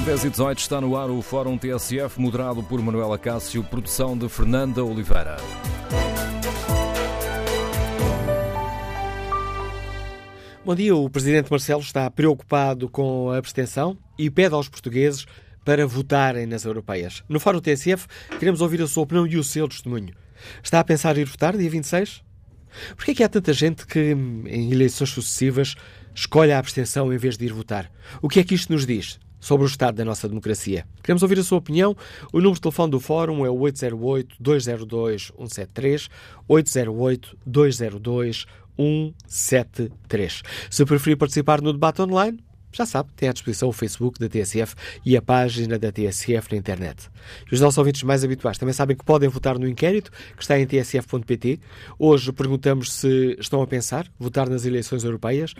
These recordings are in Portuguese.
São 10 e 18 está no ar o Fórum TSF, moderado por Manuela Cássio, produção de Fernanda Oliveira. Bom dia, o Presidente Marcelo está preocupado com a abstenção e pede aos portugueses para votarem nas europeias. No Fórum TSF, queremos ouvir a sua opinião e o seu testemunho. Está a pensar ir votar dia 26? Por que é que há tanta gente que, em eleições sucessivas, escolhe a abstenção em vez de ir votar? O que é que isto nos diz sobre o estado da nossa democracia? Queremos ouvir a sua opinião. O número de telefone do Fórum é o 808-202-173, 808-202-173. Se preferir participar no debate online, já sabe, tem à disposição o Facebook da TSF e a página da TSF na internet. E os nossos ouvintes mais habituais também sabem que podem votar no inquérito que está em tsf.pt. Hoje perguntamos se estão a pensar votar nas eleições europeias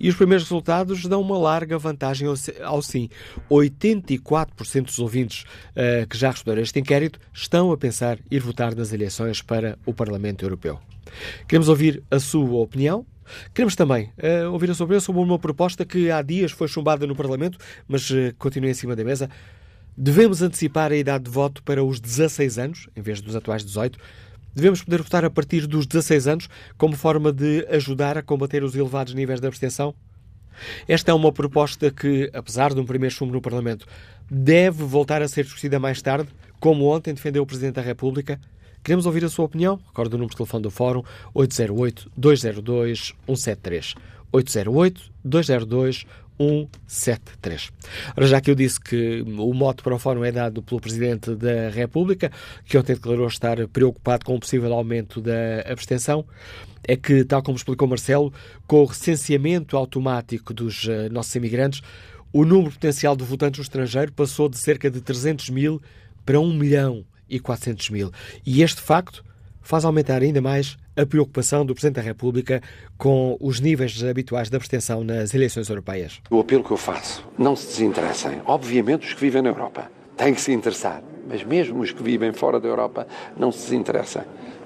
e os primeiros resultados dão uma larga vantagem ao, sim. 84% dos ouvintes uh, que já responderam a este inquérito estão a pensar ir votar nas eleições para o Parlamento Europeu. Queremos ouvir a sua opinião. Queremos também uh, ouvir a sua opinião sobre uma proposta que há dias foi chumbada no Parlamento, mas uh, continua em cima da mesa. Devemos antecipar a idade de voto para os 16 anos, em vez dos atuais 18. Devemos poder votar a partir dos 16 anos como forma de ajudar a combater os elevados níveis de abstenção? Esta é uma proposta que, apesar de um primeiro chumbo no Parlamento, deve voltar a ser discutida mais tarde, como ontem defendeu o Presidente da República. Queremos ouvir a sua opinião? Recordo o número de telefone do Fórum 808-202-173. 808-202-173. 173. Ora, já que eu disse que o mote para o fórum é dado pelo Presidente da República, que ontem declarou estar preocupado com o possível aumento da abstenção, é que, tal como explicou Marcelo, com o recenseamento automático dos uh, nossos imigrantes, o número potencial de votantes no estrangeiro passou de cerca de 300 mil para 1 milhão e 400 mil. E este facto faz aumentar ainda mais a preocupação do Presidente da República com os níveis habituais de abstenção nas eleições europeias. O apelo que eu faço, não se desinteressem. Obviamente os que vivem na Europa têm que se interessar, mas mesmo os que vivem fora da Europa não se desinteressem,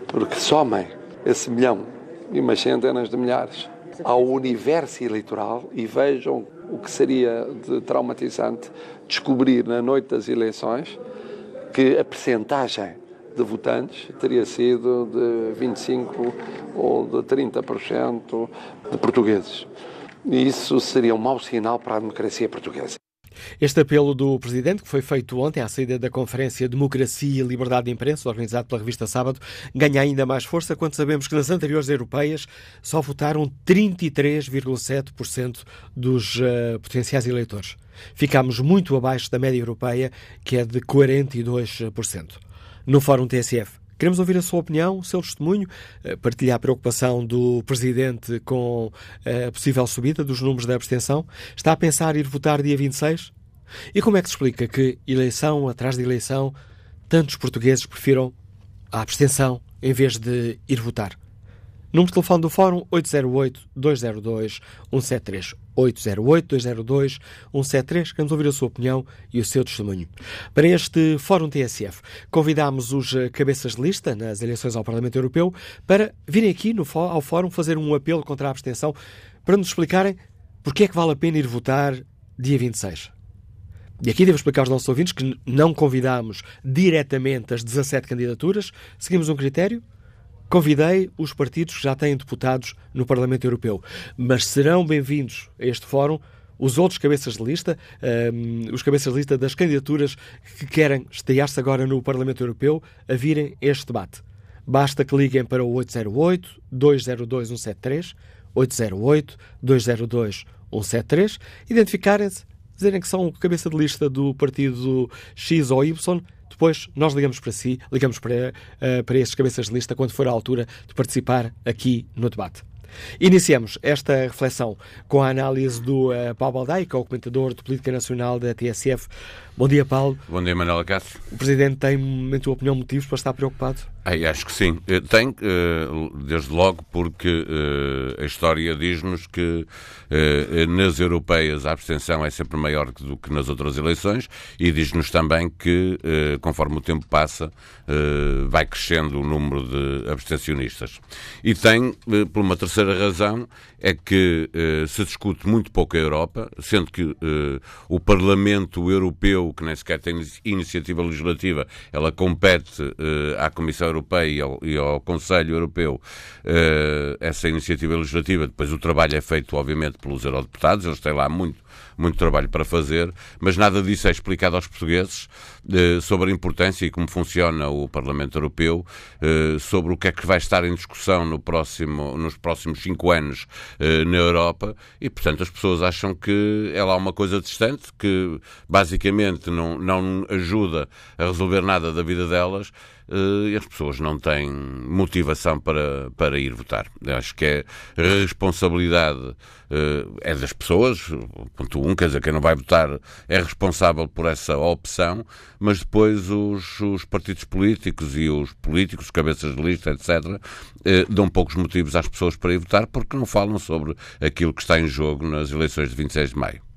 porque somem esse milhão e umas centenas de milhares ao universo eleitoral e vejam o que seria de traumatizante descobrir na noite das eleições que a percentagem de votantes teria sido de 25% ou de 30% de portugueses. E isso seria um mau sinal para a democracia portuguesa. Este apelo do Presidente, que foi feito ontem à saída da Conferência Democracia e Liberdade de Imprensa, organizado pela revista Sábado, ganha ainda mais força quando sabemos que nas anteriores europeias só votaram 33,7% dos uh, potenciais eleitores. Ficámos muito abaixo da média europeia, que é de 42% no Fórum TSF. Queremos ouvir a sua opinião, o seu testemunho, eh, partilhar a preocupação do Presidente com eh, a possível subida dos números da abstenção. Está a pensar ir votar dia 26? E como é que se explica que, eleição atrás de eleição, tantos portugueses prefiram a abstenção em vez de ir votar? Número de telefone do Fórum 808-202-173. 808-202-173. Queremos ouvir a sua opinião e o seu testemunho. Para este Fórum TSF, convidámos os eh, cabeças de lista nas eleições ao Parlamento Europeu para virem aqui no, ao Fórum fazer um apelo contra a abstenção para nos explicarem porque é que vale a pena ir votar dia 26. E aqui devo explicar aos nossos ouvintes que não convidámos diretamente as 17 candidaturas, seguimos um critério Convidei os partidos que já têm deputados no Parlamento Europeu, mas serão bem-vindos a este fórum os outros cabeças de lista, um, os cabeças de lista das candidaturas que querem estrear-se agora no Parlamento Europeu, a virem este debate. Basta que liguem para o 808-202-173, 808-202-173, identificarem-se, dizerem que são cabeça de lista do partido X ou Y depois nós ligamos para si, ligamos para, uh, para estes cabeças de lista quando for a altura de participar aqui no debate. Iniciamos esta reflexão com a análise do uh, Paulo Baldai, que é o comentador de política nacional da TSF. Bom dia, Paulo. Bom dia, Manuela Castro. O Presidente tem, em tua opinião, motivos para estar preocupado? Ai, acho que sim. Eh, tem, eh, desde logo, porque a história diz-nos que nas europeias a abstenção é sempre maior do que nas outras eleições e diz-nos também que, conforme o tempo passa, vai crescendo o número de abstencionistas. E tem, por uma terceira terceira razão é que uh, se discute muito pouco a Europa, sendo que uh, o Parlamento Europeu, que nem sequer tem iniciativa legislativa, ela compete uh, à Comissão Europeia e ao, e ao Conselho Europeu essa iniciativa legislativa. Depois o trabalho é feito, obviamente, pelos eurodeputados, eles têm lá muito muito trabalho para fazer, mas nada disso é explicado aos portugueses eh, sobre a importância e como funciona o Parlamento Europeu, eh, sobre o que é que vai estar em discussão no próximo, nos próximos cinco anos eh, na Europa. E, portanto, as pessoas acham que é lá uma coisa distante, que basicamente não, não ajuda a resolver nada da vida delas e as pessoas não têm motivação para, para ir votar. Acho que é responsabilidade é das pessoas, ponto um, quer dizer, quem não vai votar é responsável por essa opção, mas depois os, os partidos políticos e os políticos, cabeças de lista, etc., eh, dão poucos motivos às pessoas para ir votar porque não falam sobre aquilo que está em jogo nas eleições de 26 de maio.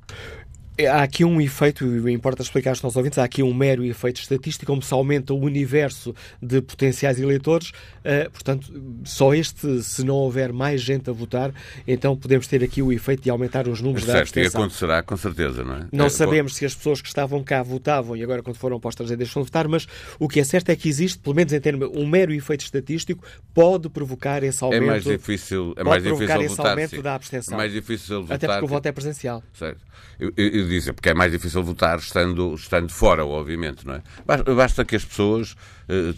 Há aqui um efeito, e importa explicar aos nossos ouvintes, há aqui um mero efeito estatístico, como se aumenta o universo de potenciais eleitores, uh, portanto, só este, se não houver mais gente a votar, então podemos ter aqui o efeito de aumentar os números certo, da abstenção. e acontecerá com certeza, não é? Não é, sabemos se as pessoas que estavam cá votavam e agora quando foram para o estrangeiro deixam de votar, mas o que é certo é que existe, pelo menos em termos, um mero efeito estatístico pode provocar esse aumento. É mais difícil, é mais difícil esse votar, aumento sim. da abstenção. É mais difícil votar. Até porque o voto é presencial. Certo. Eu, eu, eu dizia, porque é mais difícil votar estando, estando fora, obviamente, não é? Basta que as pessoas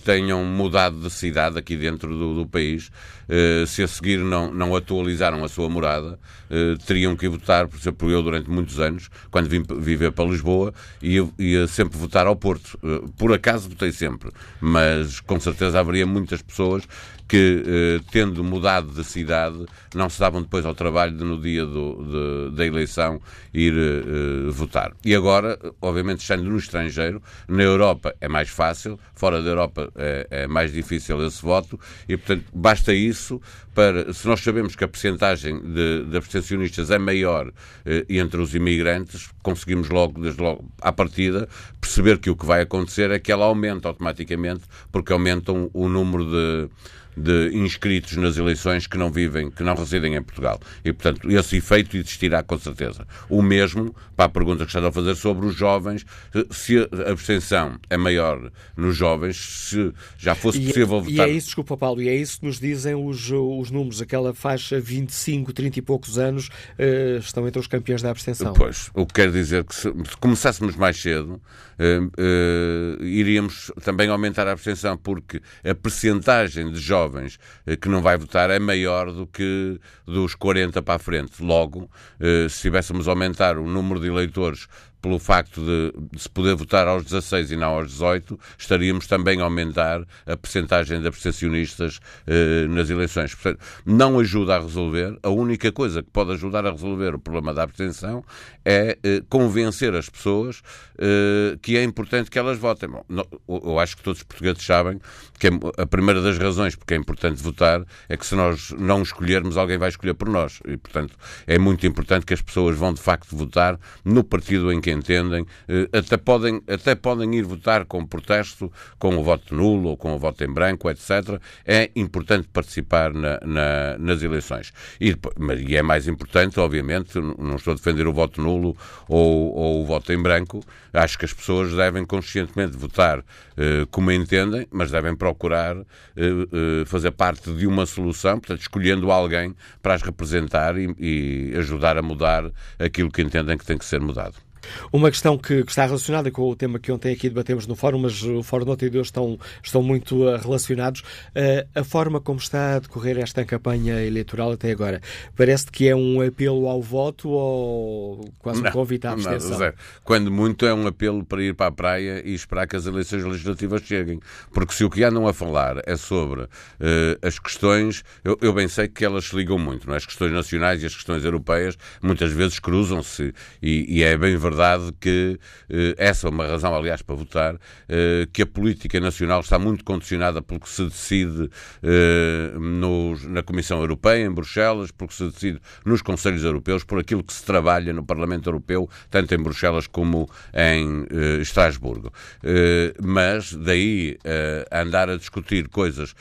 tenham mudado de cidade aqui dentro do, do país, eh, se a seguir não, não atualizaram a sua morada, eh, teriam que votar, por exemplo, eu durante muitos anos, quando vim viver para Lisboa, ia, ia sempre votar ao Porto. por acaso votei sempre, mas com certeza haveria muitas pessoas que, eh, tendo mudado de cidade, não se davam depois ao trabalho de, no dia do, de, da eleição, ir eh, votar. E agora, obviamente, estando no estrangeiro, na Europa é mais fácil, fora da Europa é, é mais difícil esse voto, e, portanto, basta isso para, se nós sabemos que a percentagem de, de abstencionistas é maior eh, entre os imigrantes, conseguimos logo, desde logo, à partida, perceber que o que vai acontecer é que ela aumenta automaticamente, porque aumentam o número de de inscritos nas eleições que não vivem, que não residem em Portugal. E, portanto, esse efeito existirá com certeza. O mesmo, para a pergunta que estás a fazer sobre os jovens, se a abstenção é maior nos jovens, se já fosse é- possível e votar... E é isso, desculpa Paulo, e é isso que nos dizem os, os números, aquela faixa 25, 30 e poucos anos uh, estão entre os campeões da abstenção. Pois, o que quer dizer que se, se começássemos mais cedo, uh, iríamos também aumentar a abstenção, porque a percentagem de jovens jovens eh, que não vai votar é maior do que dos 40 para a frente. Logo, eh, se tivéssemos aumentar o número de eleitores pelo facto de, de, se poder votar aos 16 e não aos 18, estaríamos também a aumentar a percentagem de abstencionistas eh, nas eleições. Portanto, não ajuda a resolver. A única coisa que pode ajudar a resolver o problema da abstenção é eh, convencer as pessoas eh, que é importante que elas votem. Bom, não, eu acho que todos os portugueses sabem que a primeira das razões porque é importante votar é que se nós não escolhermos, alguém vai escolher por nós. E, portanto, é muito importante que as pessoas vão de facto votar no partido em que entendem, eh, até podem, até podem ir votar com protesto, com o voto nulo ou com o voto em branco, etc. É importante participar na, na, nas eleições. E, e, é mais importante, obviamente, não estou a defender o voto nulo ou, ou o voto em branco, acho que as pessoas devem conscientemente votar eh, como entendem, mas devem procurar eh, eh, fazer parte de uma solução, portanto, escolhendo alguém para as representar e, e ajudar a mudar aquilo que entendem que tem que ser mudado. Uma questão que, que, está relacionada com o tema que ontem aqui debatemos no Fórum, mas o Fórum de ontem e hoje estão, estão muito uh, relacionados. Uh, a forma como está a decorrer esta campanha eleitoral até agora, parece que é um apelo ao voto ou quase um convite à abstenção? Não, Quando muito é um apelo para ir para a praia e esperar que as eleições legislativas cheguem. Porque se o que andam a falar é sobre uh, as questões, eu, eu, bem sei que elas se ligam muito, não é? as questões nacionais e as questões europeias muitas vezes cruzam-se e, e é bem verdade verdade que essa é uma razão, aliás, para votar, que a política nacional está muito condicionada pelo que se decide nos, na Comissão Europeia, em Bruxelas, pelo que se decide nos Conselhos Europeus, por aquilo que se trabalha no Parlamento Europeu, tanto em Bruxelas como em Estrasburgo. mas daí andar a discutir coisas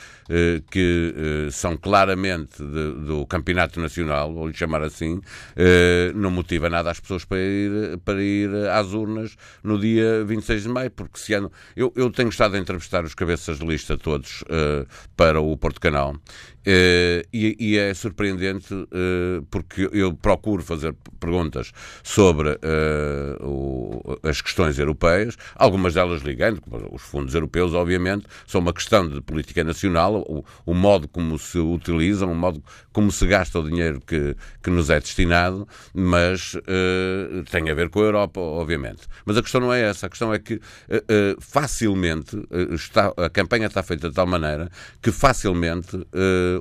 que são claramente de, do campeonato nacional, vou lhe chamar assim, eh, não motiva nada as pessoas para ir, para ir às urnas no dia 26 de maio, porque se ano. Eu, eu tenho estado a entrevistar os cabeças de lista todos uh, para o Porto Canal Uh, e, e, é surpreendente uh, porque eu procuro fazer perguntas sobre uh, o, as questões europeias, algumas delas ligando, os fundos europeus, obviamente, são uma questão de política nacional, o, o, modo como se utilizam, o modo como se gasta o dinheiro que, que nos é destinado, mas tem a ver com a Europa, obviamente. Mas a questão não é essa, a questão é que facilmente está, a campanha está feita de tal maneira que facilmente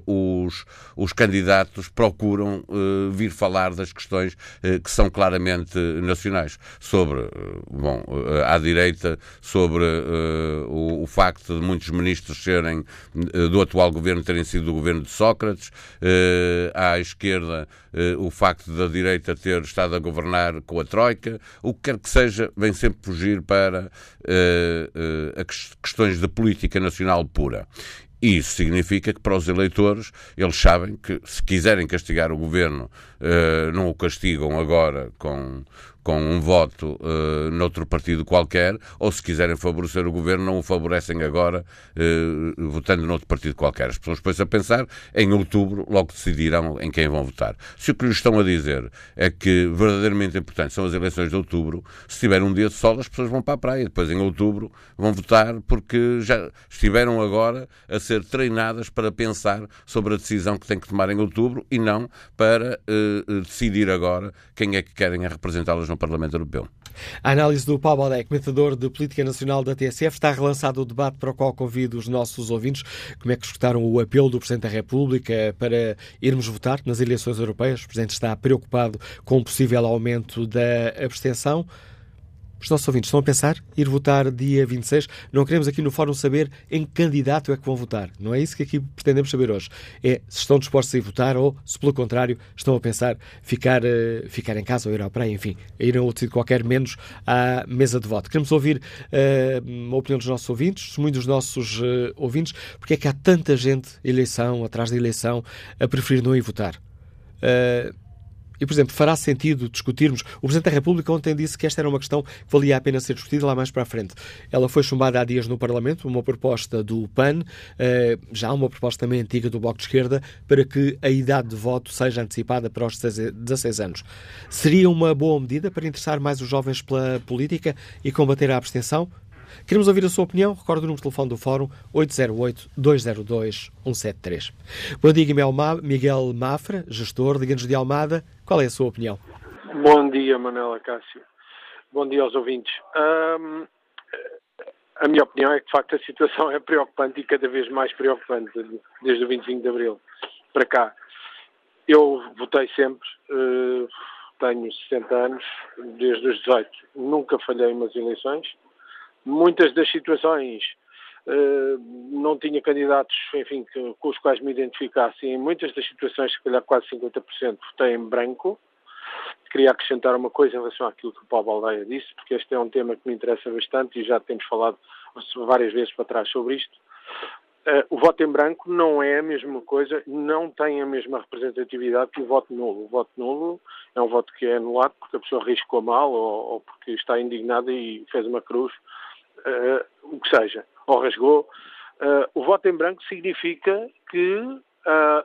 os, os candidatos procuram uh, vir falar das questões uh, que são claramente nacionais. Sobre, uh, bom, à direita, sobre o, o, facto de muitos ministros serem do atual governo terem sido do governo de Sócrates, à esquerda, o facto da direita ter estado a governar com a Troika, o que quer que seja, vem sempre fugir para questões de política nacional pura. Isso significa que para os eleitores eles sabem que se quiserem castigar o governo, uh, não o castigam agora com, com um voto uh, noutro partido qualquer, ou se quiserem favorecer o governo, não o favorecem agora uh, votando noutro partido qualquer. As pessoas depois a pensar, em outubro, logo decidirão em quem vão votar. Se o que lhes estão a dizer é que verdadeiramente importante são as eleições de outubro, se tiver um dia de sol, as pessoas vão para a praia. Depois, em outubro, vão votar porque já estiveram agora a ser treinadas para pensar sobre a decisão que têm que tomar em outubro e não para uh, decidir agora quem é que querem representá-las no Parlamento Europeu. A análise do Paulo Baldé, comentador de Política Nacional da TSF, está relançado o debate para o qual convido os nossos ouvintes. Como é que escutaram o apelo do Presidente da República para irmos votar nas eleições europeias? O Presidente está preocupado com o possível aumento da abstenção. Os nossos ouvintes estão a pensar ir votar dia 26. Não queremos aqui no Fórum saber em que candidato é que vão votar. Não é isso que aqui pretendemos saber hoje. É se estão dispostos a ir votar ou, se pelo contrário, estão a pensar ficar, uh, ficar em casa ou ir à praia, enfim, ir a outro sítio qualquer, menos à mesa de voto. Queremos ouvir uh, a opinião dos nossos ouvintes, muitos dos nossos uh, ouvintes, porque é que há tanta gente, eleição atrás da eleição, a preferir não ir votar. Uh, e, por exemplo, fará sentido discutirmos. O Presidente da República ontem disse que esta era uma questão que valia a pena ser discutida lá mais para a frente. Ela foi chumbada há dias no Parlamento, uma proposta do PAN, eh, já uma proposta também antiga do Bloco de Esquerda, para que a idade de voto seja antecipada para os 16 anos. Seria uma boa medida para interessar mais os jovens pela política e combater a abstenção? Queremos ouvir a sua opinião. Recordo o número de telefone do Fórum 808-202-173. Bom dia, Miguel Mafra, gestor de Ganos de Almada. Qual é a sua opinião? Bom dia, Manela Cássio. Bom dia aos ouvintes. Um, a minha opinião é que, de facto, a situação é preocupante e cada vez mais preocupante desde o 25 de Abril para cá. Eu votei sempre, uh, tenho 60 anos, desde os 18. Nunca falhei umas eleições muitas das situações não tinha candidatos, enfim, com os quais me identificasse. Em muitas das situações, se calhar quase 50%, votei em branco. Queria acrescentar uma coisa em relação àquilo que o Paulo Baldeia disse, porque este é um tema que me interessa bastante e já temos falado várias vezes para trás sobre isto. Uh, o voto em branco não é a mesma coisa, não tem a mesma representatividade que o voto nulo. O voto nulo é um voto que é anulado porque a pessoa riscou mal ou, ou porque está indignada e fez uma cruz uh, o que seja, ou rasgou. Uh, o voto em branco significa que uh,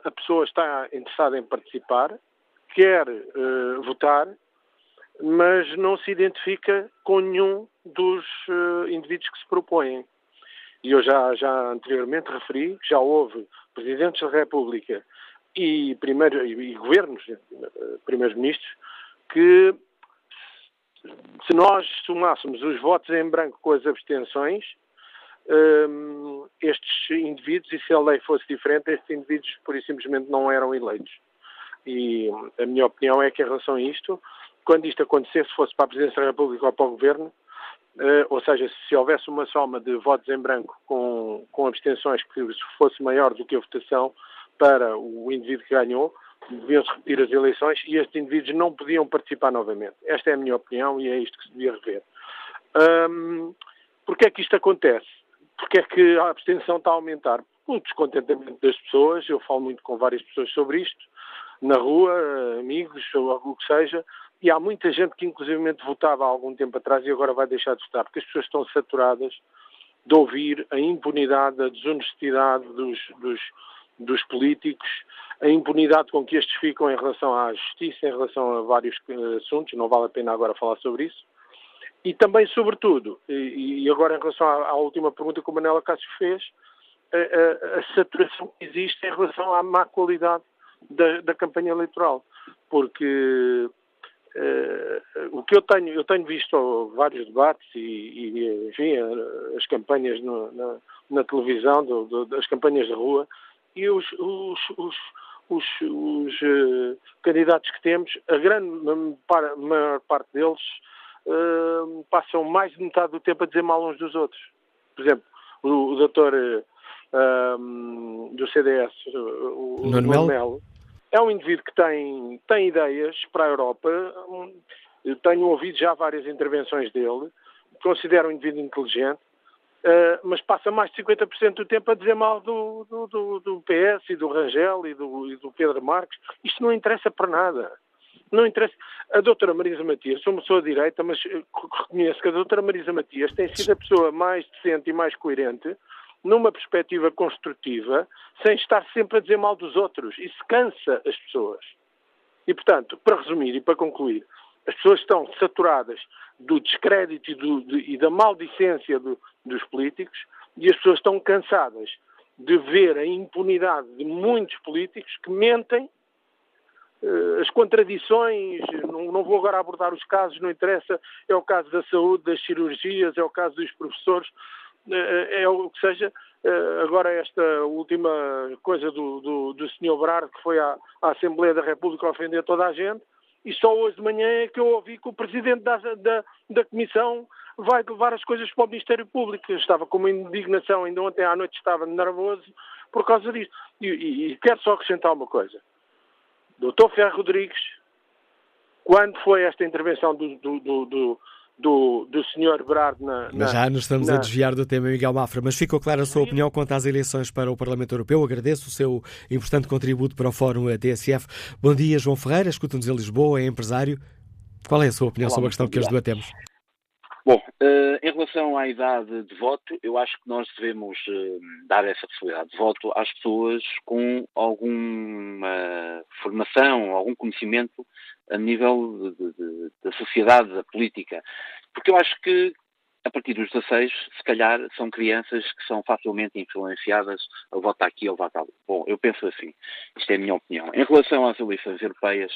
a pessoa está interessada em participar, quer votar, mas não se identifica com nenhum dos indivíduos que se propõem. E eu já, já anteriormente referi que já houve presidentes da República e, primeiro, e governos, primeiros ministros, que se nós somássemos os votos em branco com as abstenções, um, estes indivíduos, e se a lei fosse diferente, estes indivíduos, por e simplesmente, não eram eleitos. E a minha opinião é que, em relação a isto, quando isto acontecesse, fosse para a Presidência da República ou para o Governo, Uh, ou seja, se houvesse uma soma de votos em branco com, com abstenções que fosse maior do que a votação para o indivíduo que ganhou, deviam-se repetir as eleições e estes indivíduos não podiam participar novamente. Esta é a minha opinião e é isto que se devia rever. Um, Porquê é que isto acontece? Porque é que a abstenção está a aumentar? O descontentamento das pessoas, eu falo muito com várias pessoas sobre isto, na rua, amigos, ou o que seja, e há muita gente que inclusivamente votava há algum tempo atrás e agora vai deixar de votar, porque as pessoas estão saturadas de ouvir a impunidade, a desonestidade dos, dos, dos políticos, a impunidade com que estes ficam em relação à justiça, em relação a vários eh, assuntos, não vale a pena agora falar sobre isso. E também, sobretudo, e, agora em relação à, à última pergunta que o Manela Cássio fez, a, a, a, saturação que existe em relação à má qualidade da, da campanha eleitoral. Porque Uh, o que eu tenho, eu tenho visto vários debates e, e enfim, as campanhas no, na, na, televisão, do, do, das campanhas de rua, e os, os, os, os uh, candidatos que temos, a grande maior parte deles uh, passam mais de metade do tempo a dizer mal uns dos outros. Por exemplo, o, o doutor do CDS, o Melo, é um indivíduo que tem, tem ideias para a Europa. Eu tenho ouvido já várias intervenções dele. Considero um indivíduo inteligente, uh, mas passa mais de 50% do tempo a dizer mal do, do, do, do PS e do Rangel e do, e do, Pedro Marques. Isto não interessa para nada. Não interessa. A doutora Marisa Matias, sou uma pessoa direita, mas reconheço que a doutora Marisa Matias tem sido a pessoa mais decente e mais coerente numa perspectiva construtiva, sem estar sempre a dizer mal dos outros. Isso cansa as pessoas. E, portanto, para resumir e para concluir, as pessoas estão saturadas do descrédito e, do, de, e da maldicência do, dos políticos e as pessoas estão cansadas de ver a impunidade de muitos políticos que mentem eh, as contradições, não, vou agora abordar os casos, não interessa, é o caso da saúde, das cirurgias, é o caso dos professores, é, é o que seja. Eh, agora esta última coisa do, do, do Sr. Brard, que foi à, à, Assembleia da República ofender toda a gente, e só hoje de manhã é que eu ouvi que o Presidente da, da, da Comissão vai levar as coisas para o Ministério Público. Eu estava com uma indignação, ainda ontem à noite estava nervoso por causa disso. E, e, e quero só acrescentar uma coisa. Doutor Ferro Rodrigues, quando foi esta intervenção do, do, do, do, do Sr. Brado na, na, Já nos estamos na... a desviar do tema, Miguel Mafra, mas ficou clara a sua opinião quanto às eleições para o Parlamento Europeu. Agradeço o seu importante contributo para o Fórum TSF. Bom dia, João Ferreira, escuta-nos em Lisboa, é empresário. Qual é a sua opinião Olá, sobre a questão que hoje debatemos? Bom, uh, em relação à idade de voto, eu acho que nós devemos uh, dar essa possibilidade de voto às pessoas com alguma formação, algum conhecimento a nível de, de, da sociedade, da política. Porque eu acho que a partir dos 16, se calhar, são crianças que são facilmente influenciadas a votar aqui ou votar ali. Bom, eu penso assim. Isto é a minha opinião. Em relação às eleições europeias,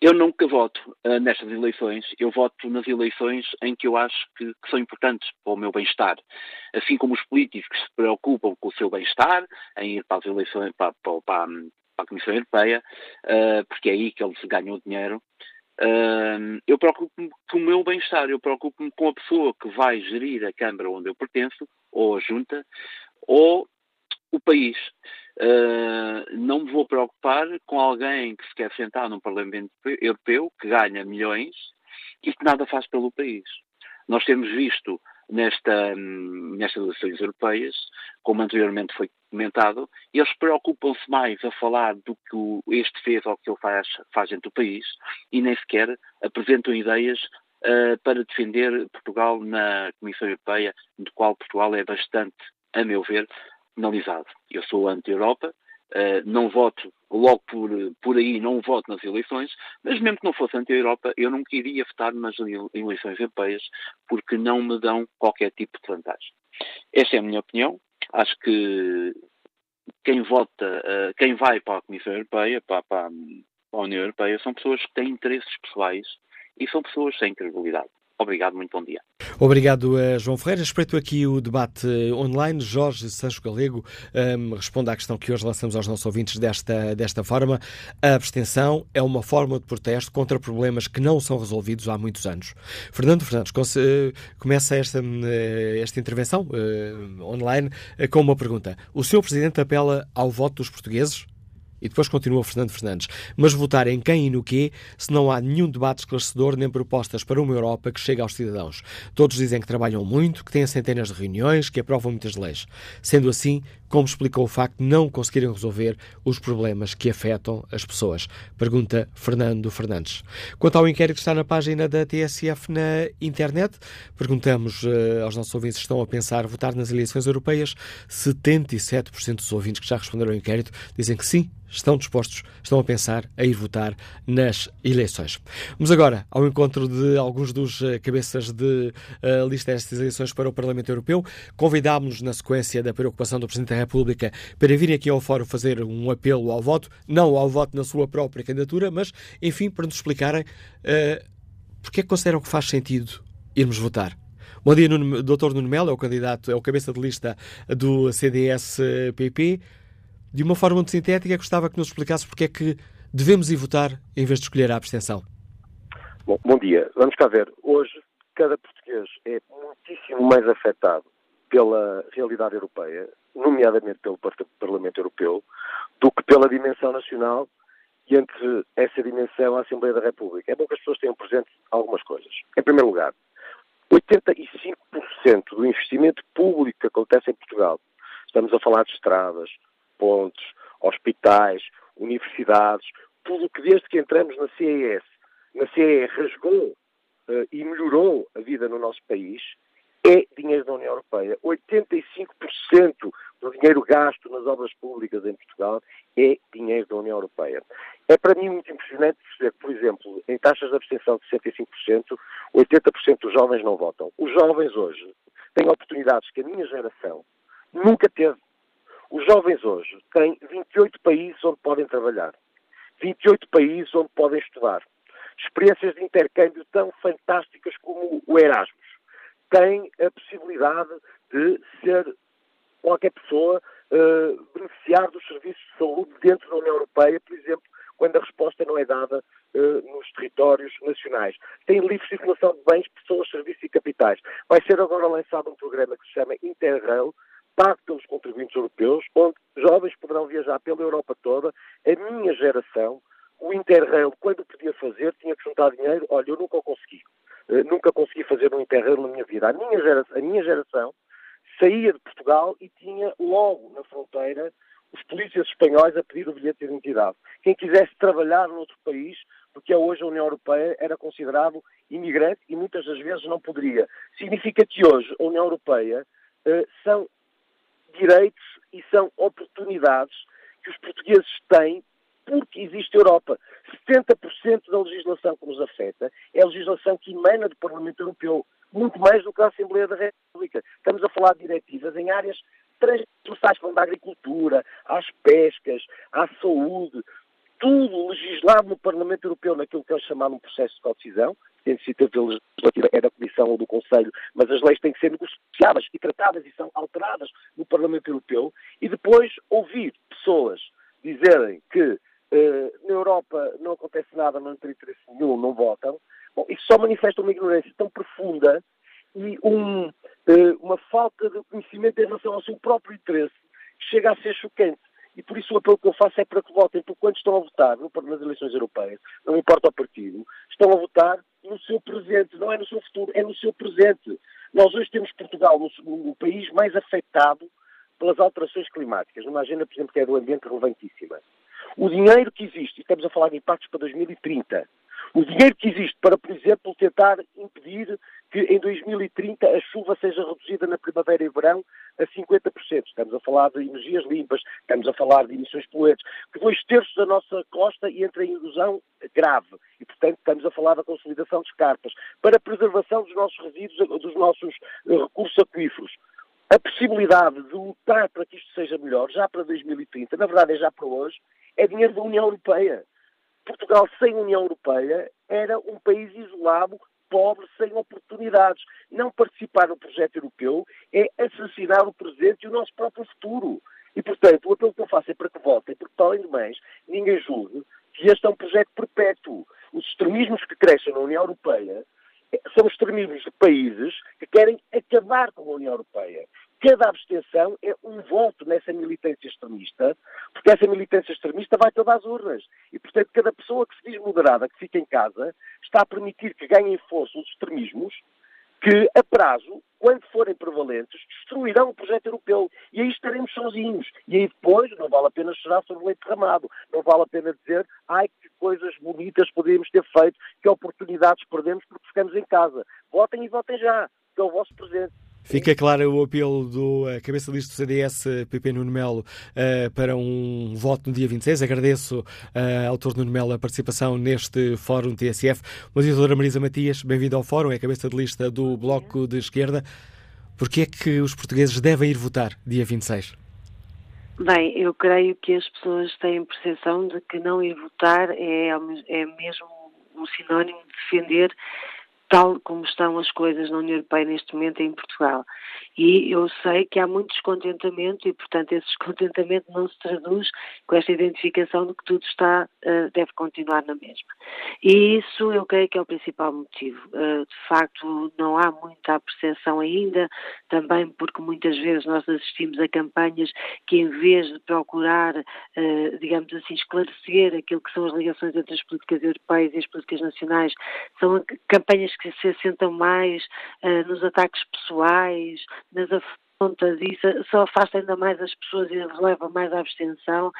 eu nunca voto uh, nestas eleições. Eu voto nas eleições em que eu acho que, que são importantes para o meu bem-estar. Assim como os políticos se preocupam com o seu bem-estar, em ir para as eleições, para, para, para, a Comissão Europeia, uh, porque é aí que eles ganham dinheiro. Uh, eu preocupo-me com o meu bem-estar, eu preocupo-me com a pessoa que vai gerir a Câmara onde eu pertenço, ou a Junta, ou o país. Uh, não me vou preocupar com alguém que se quer sentar num Parlamento Europeu, que ganha milhões e que nada faz pelo país. Nós temos visto nesta, nestas eleições europeias, como anteriormente foi comentado, eles preocupam-se mais a falar do que este fez ou que ele faz, faz dentro do país e nem sequer apresentam ideias uh, para defender Portugal na Comissão Europeia, do qual Portugal é bastante, a meu ver, penalizado. Eu sou anti-Europa, Uh, não voto logo por, por aí, não voto nas eleições, mas mesmo que não fosse anti-Europa, eu não queria votar nas eleições europeias porque não me dão qualquer tipo de vantagem. Esta é a minha opinião. Acho que quem vota, uh, quem vai para a Comissão Europeia, para, a União Europeia, são pessoas que têm interesses pessoais e são pessoas sem credibilidade. Obrigado, muito bom dia. Obrigado, João Ferreira. Respeito aqui o debate online. Jorge Sancho Galego um, responde à questão que hoje lançamos aos nossos ouvintes desta, desta forma. A abstenção é uma forma de protesto contra problemas que não são resolvidos há muitos anos. Fernando Fernandes começa esta, esta intervenção uh, online com uma pergunta. O senhor Presidente apela ao voto dos portugueses? E depois continua Fernando Fernandes. Mas votar em quem e no quê se não há nenhum debate esclarecedor nem propostas para uma Europa que chegue aos cidadãos? Todos dizem que trabalham muito, que têm centenas de reuniões, que aprovam muitas leis. Sendo assim, como explicou o facto de não conseguirem resolver os problemas que afetam as pessoas? Pergunta Fernando Fernandes. Quanto ao inquérito que está na página da TSF na internet, perguntamos uh, aos nossos ouvintes se estão a pensar votar nas eleições europeias. 77% dos ouvintes que já responderam ao inquérito dizem que sim, estão dispostos, estão a pensar a ir votar nas eleições. Vamos agora ao encontro de alguns dos uh, cabeças de uh, lista destas eleições para o Parlamento Europeu. Convidámos-nos na sequência da preocupação do Presidente República para vir aqui ao Fórum fazer um apelo ao voto, não ao voto na sua própria candidatura, mas, enfim, para nos explicarem uh, porque é que consideram que faz sentido irmos votar. Bom dia, Nuno, Dr. Nuno Melo, é o candidato, é o cabeça de lista do CDS-PP. De uma forma muito sintética, gostava que nos explicasse porque é que devemos ir votar em vez de escolher a abstenção. Bom, bom dia. Vamos cá ver. Hoje, cada português é muitíssimo mais afetado pela realidade europeia, nomeadamente pelo Parlamento Europeu, do que pela dimensão nacional e entre essa dimensão a Assembleia da República. É bom que as pessoas tenham presente algumas coisas. Em primeiro lugar, 85% do investimento público que acontece em Portugal, estamos a falar de estradas, pontes, hospitais, universidades, tudo o que desde que entramos na CES, na CEE rasgou uh, e melhorou a vida no nosso país, é dinheiro da União Europeia. 85% do dinheiro gasto nas obras públicas em Portugal é dinheiro da União Europeia. É para mim muito impressionante perceber que, por exemplo, em taxas de abstenção de 65%, 80% dos jovens não votam. Os jovens hoje têm oportunidades que a minha geração nunca teve. Os jovens hoje têm 28 países onde podem trabalhar, 28 países onde podem estudar, experiências de intercâmbio tão fantásticas como o Erasmus. Têm a possibilidade de ser qualquer pessoa uh, beneficiar dos serviços de saúde dentro da União Europeia, por exemplo, quando a resposta não é dada uh, nos territórios nacionais. Tem livre circulação de bens, pessoas, serviços e capitais. Vai ser agora lançado um programa que se chama Interrail, pago pelos contribuintes europeus, onde jovens poderão viajar pela Europa toda. A minha geração, o Interrail, quando podia fazer, tinha que juntar dinheiro. Olha, eu nunca o consegui. Uh, nunca consegui fazer um Interrail na minha vida. A minha, geração, a minha geração saía de Portugal e tinha logo na fronteira os polícias espanhóis a pedir o bilhete de identidade. Quem quisesse trabalhar noutro país, porque é hoje a União Europeia, era considerado imigrante e muitas das vezes não poderia. Significa que hoje a União Europeia uh, são direitos e são oportunidades que os portugueses têm porque existe Europa. 70% da legislação que nos afeta é a legislação que emana do Parlamento Europeu, muito mais do que a Assembleia da República. Estamos a falar de diretivas em áreas transversais, como da agricultura, às pescas, à saúde, tudo legislado no Parlamento Europeu naquilo que é chamado um processo de co-decisão, a iniciativa legislativa é da Comissão ou do Conselho, mas as leis têm que ser negociadas e tratadas e são alteradas no Parlamento Europeu, e depois ouvir pessoas dizerem que na Europa não acontece nada, não tem interesse nenhum, não votam, bom, isso só manifesta uma ignorância tão profunda e um, eh, uma falta de conhecimento em relação ao seu próprio interesse que chega a ser chocante. E por isso o apelo que eu faço é para que votem, porque quando estão a votar nas eleições europeias, não importa o partido, estão a votar no seu presente, não é no seu futuro, é no seu presente. Nós hoje temos Portugal no país mais afetado pelas alterações climáticas, numa agenda, por exemplo, que é do ambiente relevantíssima. O dinheiro que existe, estamos a falar de impactos para 2030, o dinheiro que existe para, por exemplo, tentar impedir que em 2030 a chuva seja reduzida na primavera e verão a 50%. Estamos a falar de energias limpas, estamos a falar de emissões poluentes, que dois terços da nossa costa entra em erosão grave. E, portanto, estamos a falar da consolidação de escarpas, para a preservação dos nossos resíduos, dos nossos eh, recursos aquíferos. A possibilidade de lutar para que isto seja melhor, já para 2030, na verdade é já para hoje, é dinheiro da União Europeia. Portugal sem União Europeia era um país isolado pobre sem oportunidades. Não participar no projeto europeu é assassinar o presente e o nosso próprio futuro. E, portanto, o apelo que eu faço é para que votem, porque, para além de mais, ninguém julgue que este é um projeto perpétuo. Os extremismos que crescem na União Europeia são extremismos de países que querem acabar com a União Europeia. Cada abstenção é um voto nessa militância extremista, porque essa militância extremista vai todas as urnas. E, portanto, cada pessoa que se diz moderada, que fica em casa, está a permitir que ganhem força os extremismos que, a prazo, quando forem prevalentes, destruirão o projeto europeu. E aí estaremos sozinhos. E aí depois não vale a pena chorar sobre o leite derramado. Não vale a pena dizer, ai, que coisas bonitas poderíamos ter feito, que oportunidades perdemos porque ficamos em casa. Votem e votem já, que é o vosso presente. Fica claro o apelo do cabeça de lista do CDS, Pepe Nuno Melo, uh, para um voto no dia 26. Agradeço uh, ao autor Nuno Melo a participação neste Fórum TSF. Doutora Marisa Matias, bem-vindo ao Fórum, é cabeça de lista do Bloco de Esquerda. Por que é que os portugueses devem ir votar dia 26? Bem, eu creio que as pessoas têm percepção de que não ir votar é, é mesmo um sinónimo de defender tal como estão as coisas na União Europeia neste momento em Portugal. E eu sei que há muito descontentamento e, portanto, esse descontentamento não se traduz com esta identificação de que tudo está, uh, deve continuar na mesma. E isso eu creio que é o principal motivo. Uh, de facto, não há muita percepção ainda, também porque muitas vezes nós assistimos a campanhas que, em vez de procurar, uh, digamos assim, esclarecer aquilo que são as ligações entre as políticas europeias e as políticas nacionais, são campanhas que se assentam mais nos ataques pessoais, nas afrontas, e só afasta ainda mais as pessoas e leva mais à abstenção,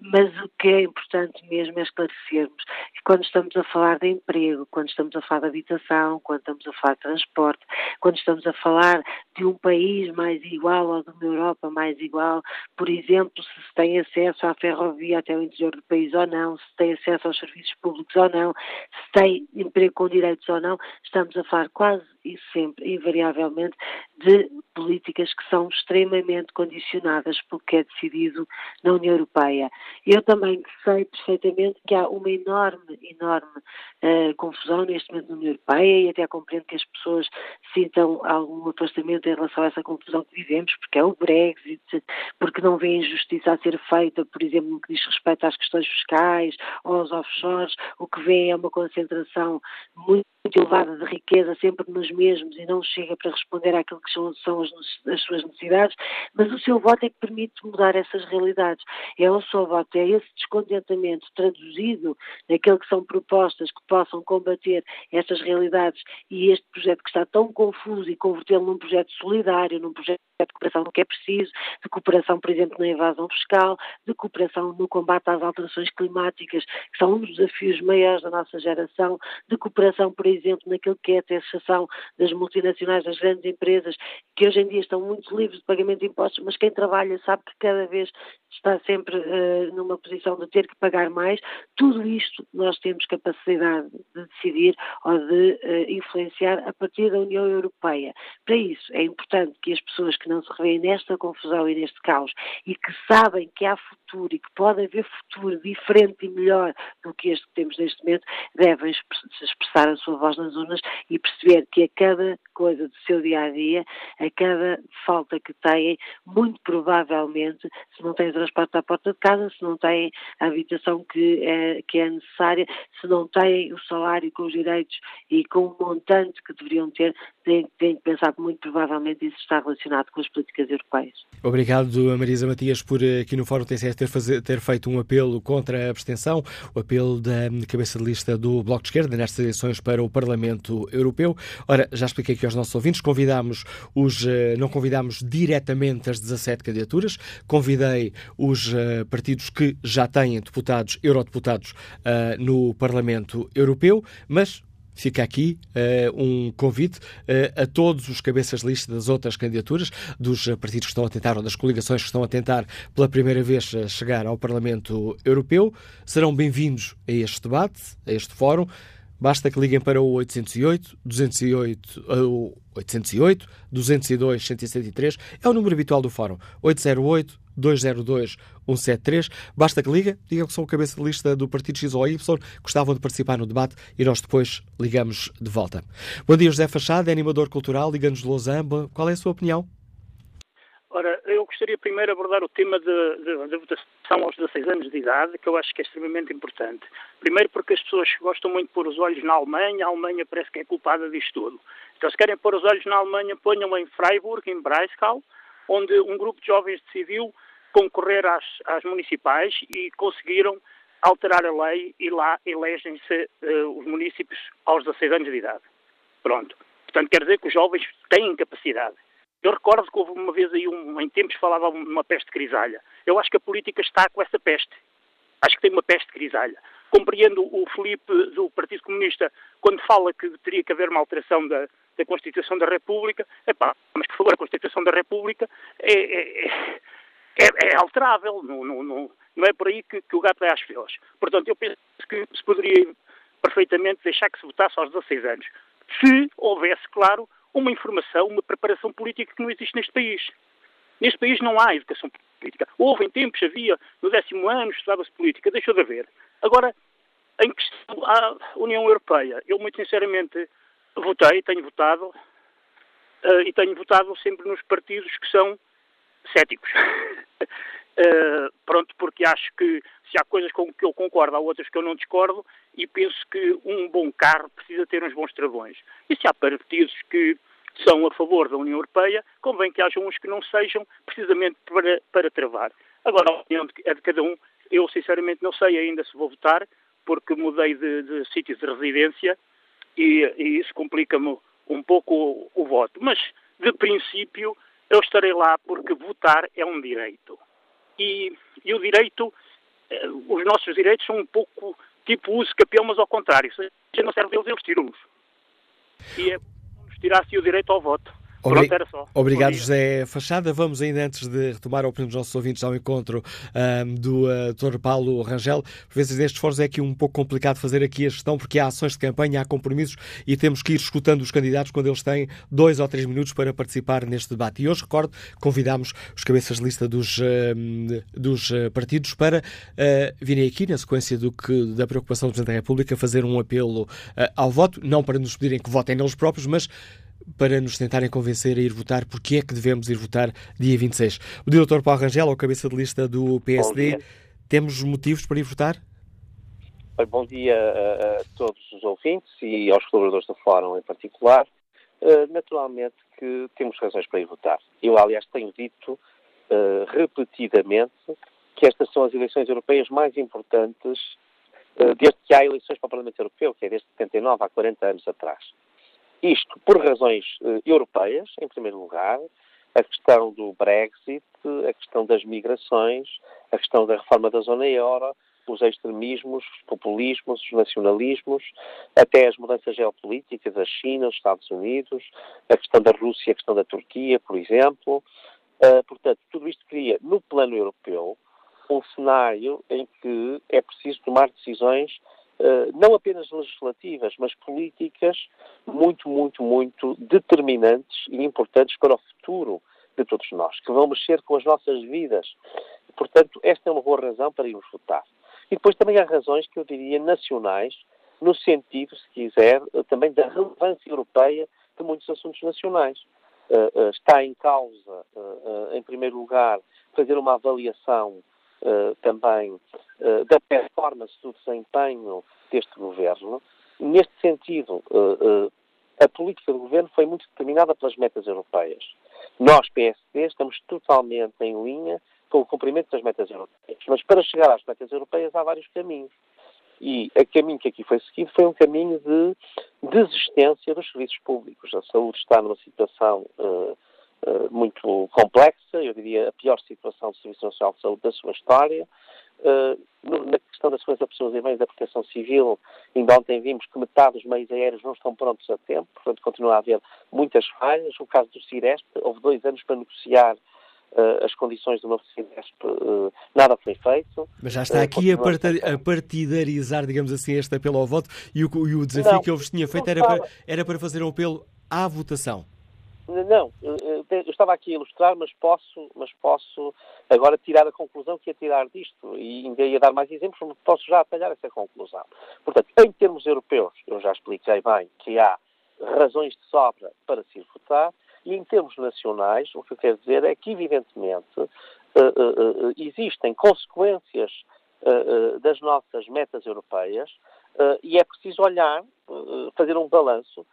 mas o que é importante mesmo é esclarecermos. Que quando estamos a falar de emprego, quando estamos a falar de habitação, quando estamos a falar de transporte, quando estamos a falar de um país mais igual ou de uma Europa mais igual, por exemplo, se se tem acesso à ferrovia até o interior do país ou não, se tem acesso aos serviços públicos ou não, se tem emprego com direitos ou não, estamos a falar quase e sempre, invariavelmente, de políticas que são extremamente condicionadas pelo que é decidido na União Europeia. Eu também sei perfeitamente que há uma enorme, enorme uh, confusão neste momento na União Europeia e até compreendo que as pessoas sintam algum afastamento em relação a essa confusão que vivemos, porque é o Brexit, porque não vê injustiça a ser feita, por exemplo, no que diz respeito às questões fiscais ou aos offshores, o que vê é uma concentração muito muito elevada de riqueza sempre nos mesmos e não chega para responder àquilo que são, são as, as, suas necessidades, mas o seu voto é que permite mudar essas realidades. É o seu voto, é esse descontentamento traduzido naquilo que são propostas que possam combater estas realidades e este projeto que está tão confuso e convertê-lo num projeto solidário, num projeto de cooperação no que é preciso, de cooperação, por exemplo, na evasão fiscal, de cooperação no combate às alterações climáticas, que são um dos desafios maiores da nossa geração, de cooperação, por exemplo, naquilo que é a taxação das multinacionais, das grandes empresas, que hoje em dia estão muito livres de pagamento de impostos, mas quem trabalha sabe que cada vez está sempre uh, numa posição de ter que pagar mais. Tudo isto nós temos capacidade de decidir ou de uh, influenciar a partir da União Europeia. Para isso, é importante que as pessoas que não se revêem nesta confusão e neste caos e que sabem que há futuro e que pode haver futuro diferente e melhor do que este que temos neste momento, devem expressar a sua voz nas urnas e perceber que a cada coisa do seu dia a dia, a cada falta que têm, muito provavelmente, se não têm transporte à porta de casa, se não têm a habitação que é, que é necessária, se não têm o salário com os direitos e com o montante que deveriam ter, têm, têm que pensar que muito provavelmente isso está relacionado com as políticas europeias. Obrigado, Marisa Matias, por eh, aqui no Fórum TCS ter, ter feito um apelo contra a abstenção, o apelo da cabeça de lista do Bloco de Esquerda nestas eleições para o Parlamento Europeu. Ora, já expliquei aqui aos nossos ouvintes, convidámos os, eh, não convidámos diretamente as 17 candidaturas, convidei os uh, partidos que já têm deputados, eurodeputados uh, no Parlamento Europeu, mas Fica aqui uh, um convite uh, a todos os cabeças de lista das outras candidaturas, dos partidos que estão a tentar, ou das coligações que estão a tentar pela primeira vez chegar ao Parlamento Europeu. Serão bem-vindos a este debate, a este fórum. Basta que liguem para o 808 208 uh, 808 202 173. É o número habitual do fórum. 808 202 173. Basta que liga, diga que são cabeça de lista do Partido X ou Y, gostavam de participar no debate e nós depois ligamos de volta. Bom dia, José Fachado, é animador cultural, liga-nos de Lausanne. Qual é a sua opinião? Ora, eu gostaria primeiro de abordar o tema da votação aos 16 anos de idade, que eu acho que é extremamente importante. Primeiro porque as pessoas gostam muito de pôr os olhos na Alemanha, a Alemanha parece que é culpada disto tudo. Então, se querem pôr os olhos na Alemanha, ponham em Freiburg, em Breisgau, onde um grupo de jovens decidiu concorrer às, às municipais e conseguiram alterar a lei e lá elegem-se uh, os municípios aos 16 anos de idade. Pronto. Portanto, quer dizer que os jovens têm capacidade. Eu recordo que houve uma vez aí, um, em tempos, falava uma peste grisalha. Eu acho que a política está com essa peste. Acho que tem uma peste grisalha. Compreendo o Felipe do Partido Comunista quando fala que teria que haver uma alteração da, da Constituição da República. Epá, mas por favor, a Constituição da República é, é, é, é alterável. Não, não, não, não, é por aí que, que o gato é às filas. Portanto, eu penso que se poderia perfeitamente deixar que se votasse aos 16 anos. Se houvesse, claro, uma informação, uma preparação política que não existe neste país. Neste país não há educação política. Houve em tempos, havia, no décimo ano estudava-se política, deixou de haver. Agora, em questão à União Europeia, eu muito sinceramente votei, tenho votado, uh, e tenho votado sempre nos partidos que são céticos. uh, pronto, porque acho que se há coisas com que eu concordo, há outras que eu não discordo, e penso que um bom carro precisa ter uns bons travões. E se há partidos que são a favor da União Europeia, convém que haja uns que não sejam, precisamente para, para travar. Agora, a opinião é de cada um. Eu, sinceramente, não sei ainda se vou votar, porque mudei de, de sítio de residência e, e isso complica-me um pouco o, o voto. Mas, de princípio, eu estarei lá porque votar é um direito. E, e o direito eh, os nossos direitos são um pouco tipo uso capião, mas ao contrário. Se não serve deles, eles tiram-nos. E é nos tirasse o direito ao voto. Obri. Obrigado, José Fachada. Vamos ainda, antes de retomar a opinião dos nossos ouvintes, ao encontro um, do uh, Dr. Paulo Rangel. Por vezes, nestes fóruns é aqui um pouco complicado fazer aqui a gestão, porque há ações de campanha, há compromissos e temos que ir escutando os candidatos quando eles têm dois ou três minutos para participar neste debate. E hoje, recordo, convidámos os cabeças de lista dos, uh, dos uh, partidos para uh, virem aqui, na sequência do que, da preocupação do Presidente da República, fazer um apelo uh, ao voto, não para nos pedirem que votem neles próprios, mas para nos tentarem convencer a ir votar porque é que devemos ir votar dia 26. O Dr. Paulo Rangel, ao cabeça de lista do PSD, temos motivos para ir votar? Bom dia a, a, todos os ouvintes e aos colaboradores do Fórum em particular. Uh, naturalmente que temos razões para ir votar. Eu, aliás, tenho dito uh, repetidamente que estas são as eleições europeias mais importantes uh, desde que há eleições para o Parlamento Europeu, que é desde 79, há 40 anos atrás. Isto por razões uh, europeias, em primeiro lugar, a questão do Brexit, a questão das migrações, a questão da reforma da zona euro, os extremismos, os populismos, os nacionalismos, até as mudanças geopolíticas, a China, os Estados Unidos, a questão da Rússia, a questão da Turquia, por exemplo. Uh, portanto, tudo isto cria, no plano europeu, um cenário em que é preciso tomar decisões eh, não apenas legislativas, mas políticas muito, muito, muito determinantes e importantes para o futuro de todos nós, que vão mexer com as nossas vidas. Portanto, esta é uma boa razão para irmos votar. E depois também há razões que eu diria nacionais, no sentido, se quiser, também da relevância europeia de muitos assuntos nacionais. Uh, uh, está em causa, em primeiro lugar, fazer uma avaliação uh, também uh, da performance do desempenho deste governo. Neste sentido, uh, a política do governo foi muito determinada pelas metas europeias. Nós, PSD, estamos totalmente em linha com o cumprimento das metas europeias. Mas para chegar às metas europeias há vários caminhos. E o caminho que aqui foi seguido foi um caminho de desistência dos serviços públicos. A saúde está numa situação uh, eh, muito complexa, eu diria a pior situação do Serviço Nacional de Saúde da sua história. Uh, na questão da segurança de pessoas e bens da proteção civil, ainda ontem vimos que metade dos meios aéreos não estão prontos a tempo, portanto continua a haver muitas falhas. O caso do Cireste, houve dois anos para negociar uh, as condições do novo uh, nada foi feito. Mas já está aqui a, a, partidarizar, digamos assim, este apelo ao voto e o, e o desafio não, que eu vos tinha feito era para, era para fazer um apelo à votação. Não, eu estava aqui a ilustrar, mas posso, mas posso agora tirar a conclusão que ia tirar disto e ainda ia dar mais exemplos, mas posso já atalhar essa conclusão. Portanto, em termos europeus, eu já expliquei bem que há razões de sobra para se votar e em termos nacionais, o que eu quero dizer é que, evidentemente, uh, uh, uh, existem consequências das nossas metas europeias e é preciso olhar, fazer um balanço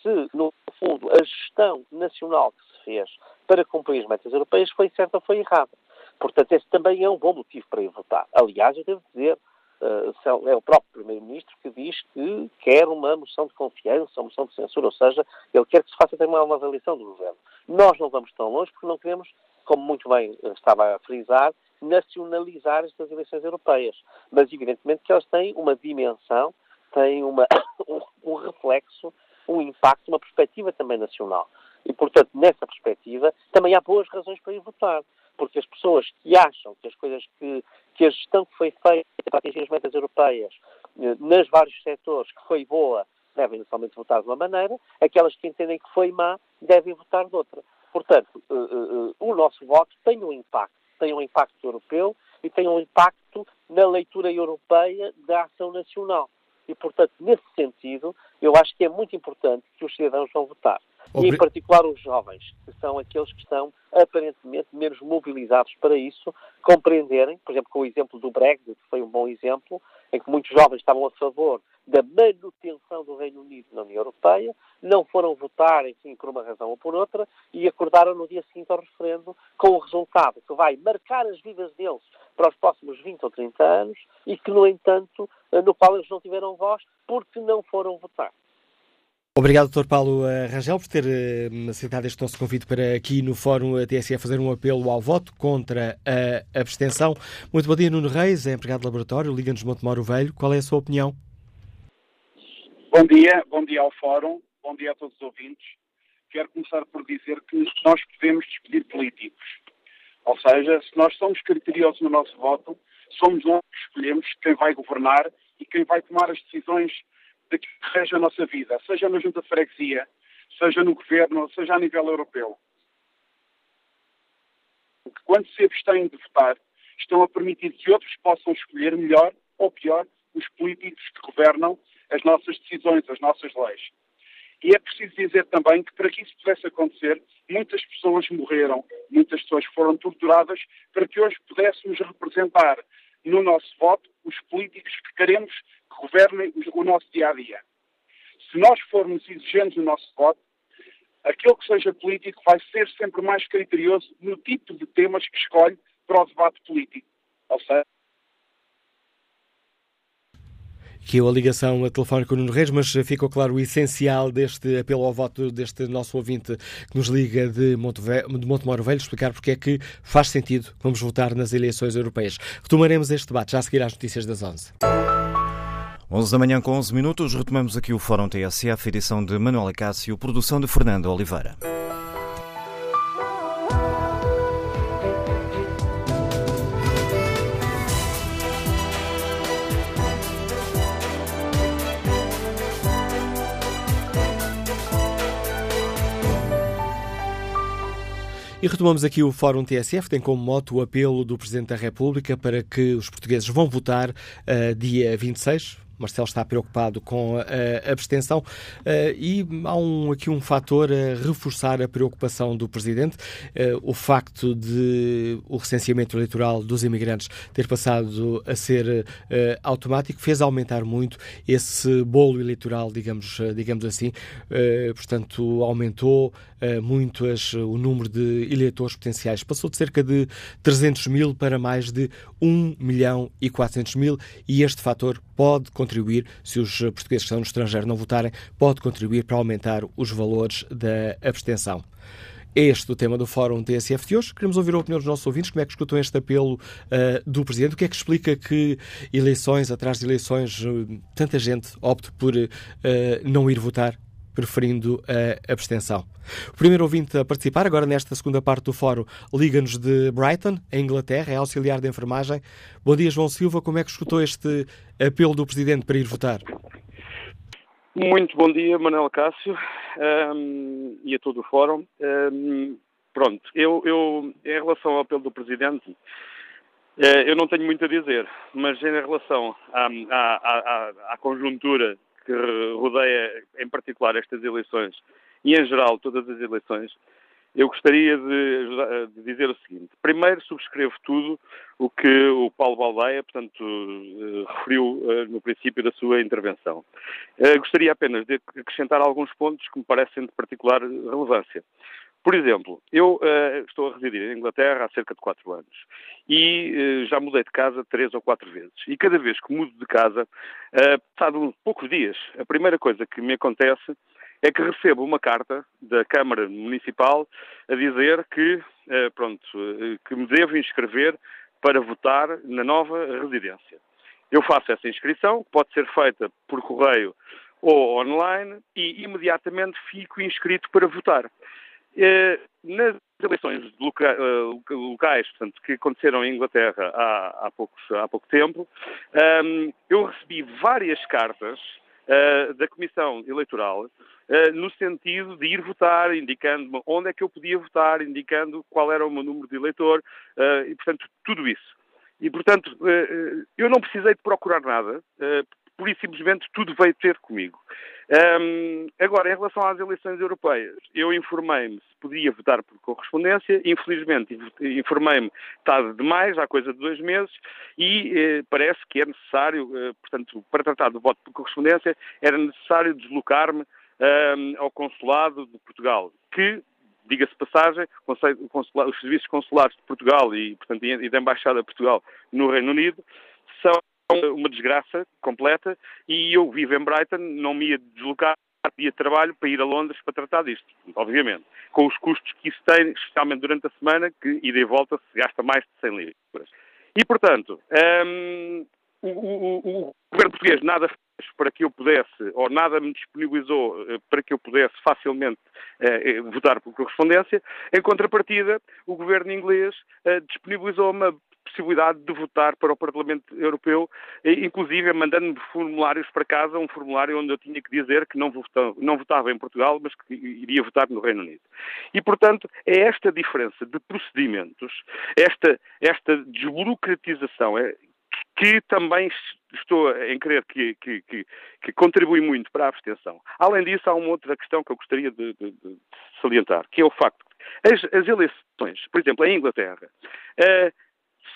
se, no fundo, a gestão nacional que se fez para cumprir as metas europeias foi certa ou foi errada. Portanto, esse também é um bom motivo para ir votar. Aliás, eu devo dizer, uh, é o próprio Primeiro-Ministro que diz que quer uma moção de confiança, uma moção de censura, ou seja, ele quer que se faça também uma avaliação do governo. Nós não vamos tão longe porque não queremos, como muito bem estava a frisar, nacionalizar estas eleições europeias. Mas, evidentemente, que elas têm uma dimensão, têm uma, um reflexo um impacto, uma perspectiva também nacional. E, portanto, nessa perspectiva, também há boas razões para ir votar. Porque as pessoas que acham que as coisas que, que a gestão que foi feita para atingir as metas europeias, eh, nos vários setores, que foi boa, devem naturalmente votar de uma maneira, aquelas que entendem que foi má, devem votar de outra. Portanto, uh, uh, o nosso voto tem um impacto, tem um impacto europeu e tem um impacto na leitura europeia da ação nacional. E, portanto, nesse sentido, eu acho que é muito importante que os cidadãos vão votar. E, em particular, os jovens, que são aqueles que estão aparentemente menos mobilizados para isso, compreenderem, por exemplo, com o exemplo do Brexit, que foi um bom exemplo, em que muitos jovens estavam a favor da manutenção do Reino Unido na União Europeia, não foram votar, enfim, por uma razão ou por outra, e acordaram no dia seguinte ao referendo com o resultado que vai marcar as vidas deles para os próximos 20 ou 30 anos e que, no entanto, no qual eles não tiveram voz porque não foram votar. Obrigado, Dr. Paulo eh, Rangel, por ter uh, aceitado este nosso convite para aqui no Fórum TSE fazer um apelo ao voto contra a abstenção. Muito bom dia, Nuno Reis, é empregado de laboratório, Liga-nos Montemoro Velho. Qual é a sua opinião? Bom dia, bom dia ao Fórum, bom dia a todos os ouvintes. Quero começar por dizer que nós podemos despedir políticos. Ou seja, se nós somos criteriosos no nosso voto, somos nós que escolhemos quem vai governar e quem vai tomar as decisões daquilo que rege a nossa vida, seja na junta de freguesia, seja no governo, seja a nível europeu. Porque quando se abstêm de votar, estão a permitir que outros possam escolher melhor ou pior os políticos que governam as nossas decisões, as nossas leis. E é preciso dizer também que para que isso pudesse acontecer, muitas pessoas morreram, muitas pessoas foram torturadas para que hoje pudéssemos representar no nosso voto os políticos que queremos que governem o nosso dia a dia. Se nós formos exigentes no nosso voto, aquele que seja político vai ser sempre mais criterioso no tipo de temas que escolhe para o debate político. Ou seja, que é a ligação telefónica com Nuno Reis, mas ficou claro o essencial deste apelo ao voto deste nosso ouvinte que nos liga de, Monteve de Montemoro Velho, explicar porque é que faz sentido vamos votar nas eleições europeias. Retomaremos este debate já a seguir às notícias das 11. 11 da manhã com 11 minutos, retomamos aqui o Fórum TSF, edição de Manuel Cássio, produção de Fernando Oliveira. E retomamos aqui o Fórum TSF, tem como moto o apelo do Presidente da República para que os portugueses vão votar uh, dia 26, Marcelo está preocupado com a abstenção eh, e há um, aqui um fator a reforçar a preocupação do Presidente, eh, o facto de o recenseamento eleitoral dos imigrantes ter passado a ser eh, automático fez aumentar muito esse bolo eleitoral, digamos, digamos assim, portanto aumentou muito as, o número de eleitores potenciais, passou de cerca de 300 mil para mais de 1 milhão e 400 mil e este fator pode contribuir, se os portugueses que estão no estrangeiro não votarem, pode contribuir para aumentar os valores da abstenção. Este o tema do Fórum TSF de hoje. Queremos ouvir a opinião dos nossos ouvintes, como é que escutam este apelo uh, do Presidente, o que é que explica que eleições atrás de eleições uh, tanta gente opte por uh, não ir votar preferindo a abstenção. O primeiro ouvinte a participar, agora nesta segunda parte do fórum, liga-nos de Brighton, em Inglaterra, é auxiliar de enfermagem. Bom dia, João Silva. Como é que escutou este apelo do Presidente para ir votar? Muito bom dia, Manuel Cássio, um, e a todo o Fórum. Um, pronto, eu, eu, em relação ao apelo do Presidente, uh, eu não tenho muito a dizer, mas em relação à, à, à, à conjuntura que rodeia, em particular, estas eleições, e em geral todas as eleições, eu gostaria de, de, dizer o seguinte. Primeiro, subscrevo tudo o que o Paulo Baldeia, portanto, uh, referiu uh, no princípio da sua intervenção. Uh, gostaria apenas de acrescentar alguns pontos que me parecem de particular relevância. Por exemplo, eu estou a residir em Inglaterra há cerca de quatro anos e já mudei de casa três ou quatro vezes. E cada vez que mudo de casa, passado poucos dias, a primeira coisa que me acontece é que recebo uma carta da Câmara Municipal a dizer que, eh, pronto, que me devo inscrever para votar na nova residência. Eu faço essa inscrição, pode ser feita por correio ou online, e imediatamente fico inscrito para votar. Eh, nas eleições locais portanto, que aconteceram em Inglaterra há, há, poucos, há pouco tempo, eu recebi várias cartas da Comissão Eleitoral eh, no sentido de ir votar, indicando-me onde é que eu podia votar, indicando qual era o meu número de eleitor, e, portanto, tudo isso. E, portanto, eu não precisei de procurar nada, por isso simplesmente tudo veio ter comigo. Um, agora, em relação às eleições europeias, eu informei-me se podia votar por correspondência, infelizmente informei-me tarde demais, há coisa de dois meses, e eh, parece que é necessário, eh, portanto, para tratar do voto por correspondência, era necessário deslocar-me um, ao Consulado de Portugal, que, diga-se passagem, os serviços consulares de Portugal e, portanto, e da Embaixada de Portugal no Reino Unido uma desgraça completa e eu vivo em Brighton, não me ia deslocar dia de trabalho para ir a Londres para tratar disto, obviamente. Com os custos que isso tem, especialmente durante a semana, que ida e volta se gasta mais de 100 libras. E, portanto, um, o, o, o, governo português nada fez para que eu pudesse, ou nada me disponibilizou eh, para que eu pudesse facilmente eh, eh, votar por correspondência. Em contrapartida, o governo inglês disponibilizou uma possibilidade de votar para o Parlamento Europeu, inclusive mandando-me formulários para casa, um formulário onde eu tinha que dizer que não votava, não votava em Portugal, mas que iria votar no Reino Unido. E, portanto, é esta diferença de procedimentos, esta, esta desburocratização, é, que também estou em crer que, que, que, que, contribui muito para a abstenção. Além disso, há uma outra questão que eu gostaria de, de, de salientar, que é o facto as, as eleições, por exemplo, em Inglaterra, uh,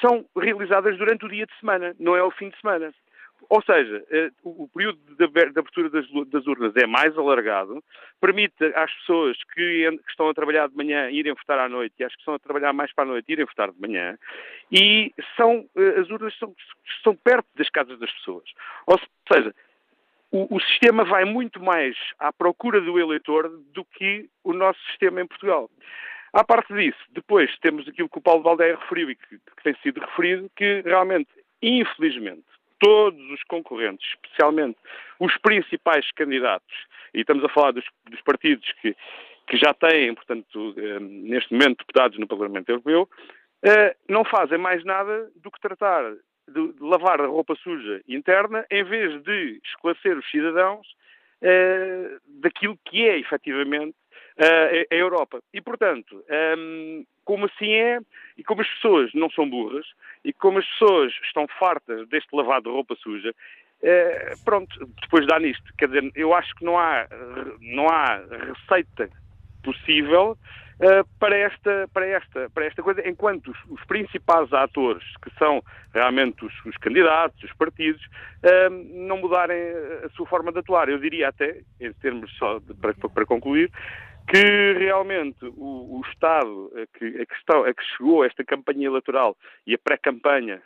são realizadas durante o dia de semana, não é o fim de semana. Ou seja, eh, o período de abertura das urnas é mais alargado, permite às pessoas que estão a trabalhar de manhã irem votar à noite e às que estão a trabalhar mais para a noite irem votar de manhã, e são, eh, as urnas são, são perto das casas das pessoas. Ou seja, o, o, sistema vai muito mais à procura do eleitor do que o nosso sistema em Portugal. À parte disso, depois temos aquilo que o Paulo Valdeia referiu e que, que tem sido referido, que realmente, infelizmente, todos os concorrentes, especialmente os principais candidatos, e estamos a falar dos, dos partidos que, que já têm, portanto, eh, neste momento deputados no Parlamento Europeu, eh, não fazem mais nada do que tratar de, lavar a roupa suja interna em vez de esclarecer os cidadãos eh, daquilo que é efetivamente a Europa. E, portanto, um, como assim é, e como as pessoas não são burras, e como as pessoas estão fartas deste lavado de roupa suja, uh, pronto, depois dá nisto. Quer dizer, eu acho que não há, não há receita possível uh, para, esta, para, esta, para esta coisa, enquanto os, os principais atores, que são realmente os, os candidatos, os partidos, uh, não mudarem a sua forma de atuar. Eu diria até, em termos só de, para, para concluir, que realmente o, o Estado a que, a, que está, a que chegou esta campanha eleitoral e a pré-campanha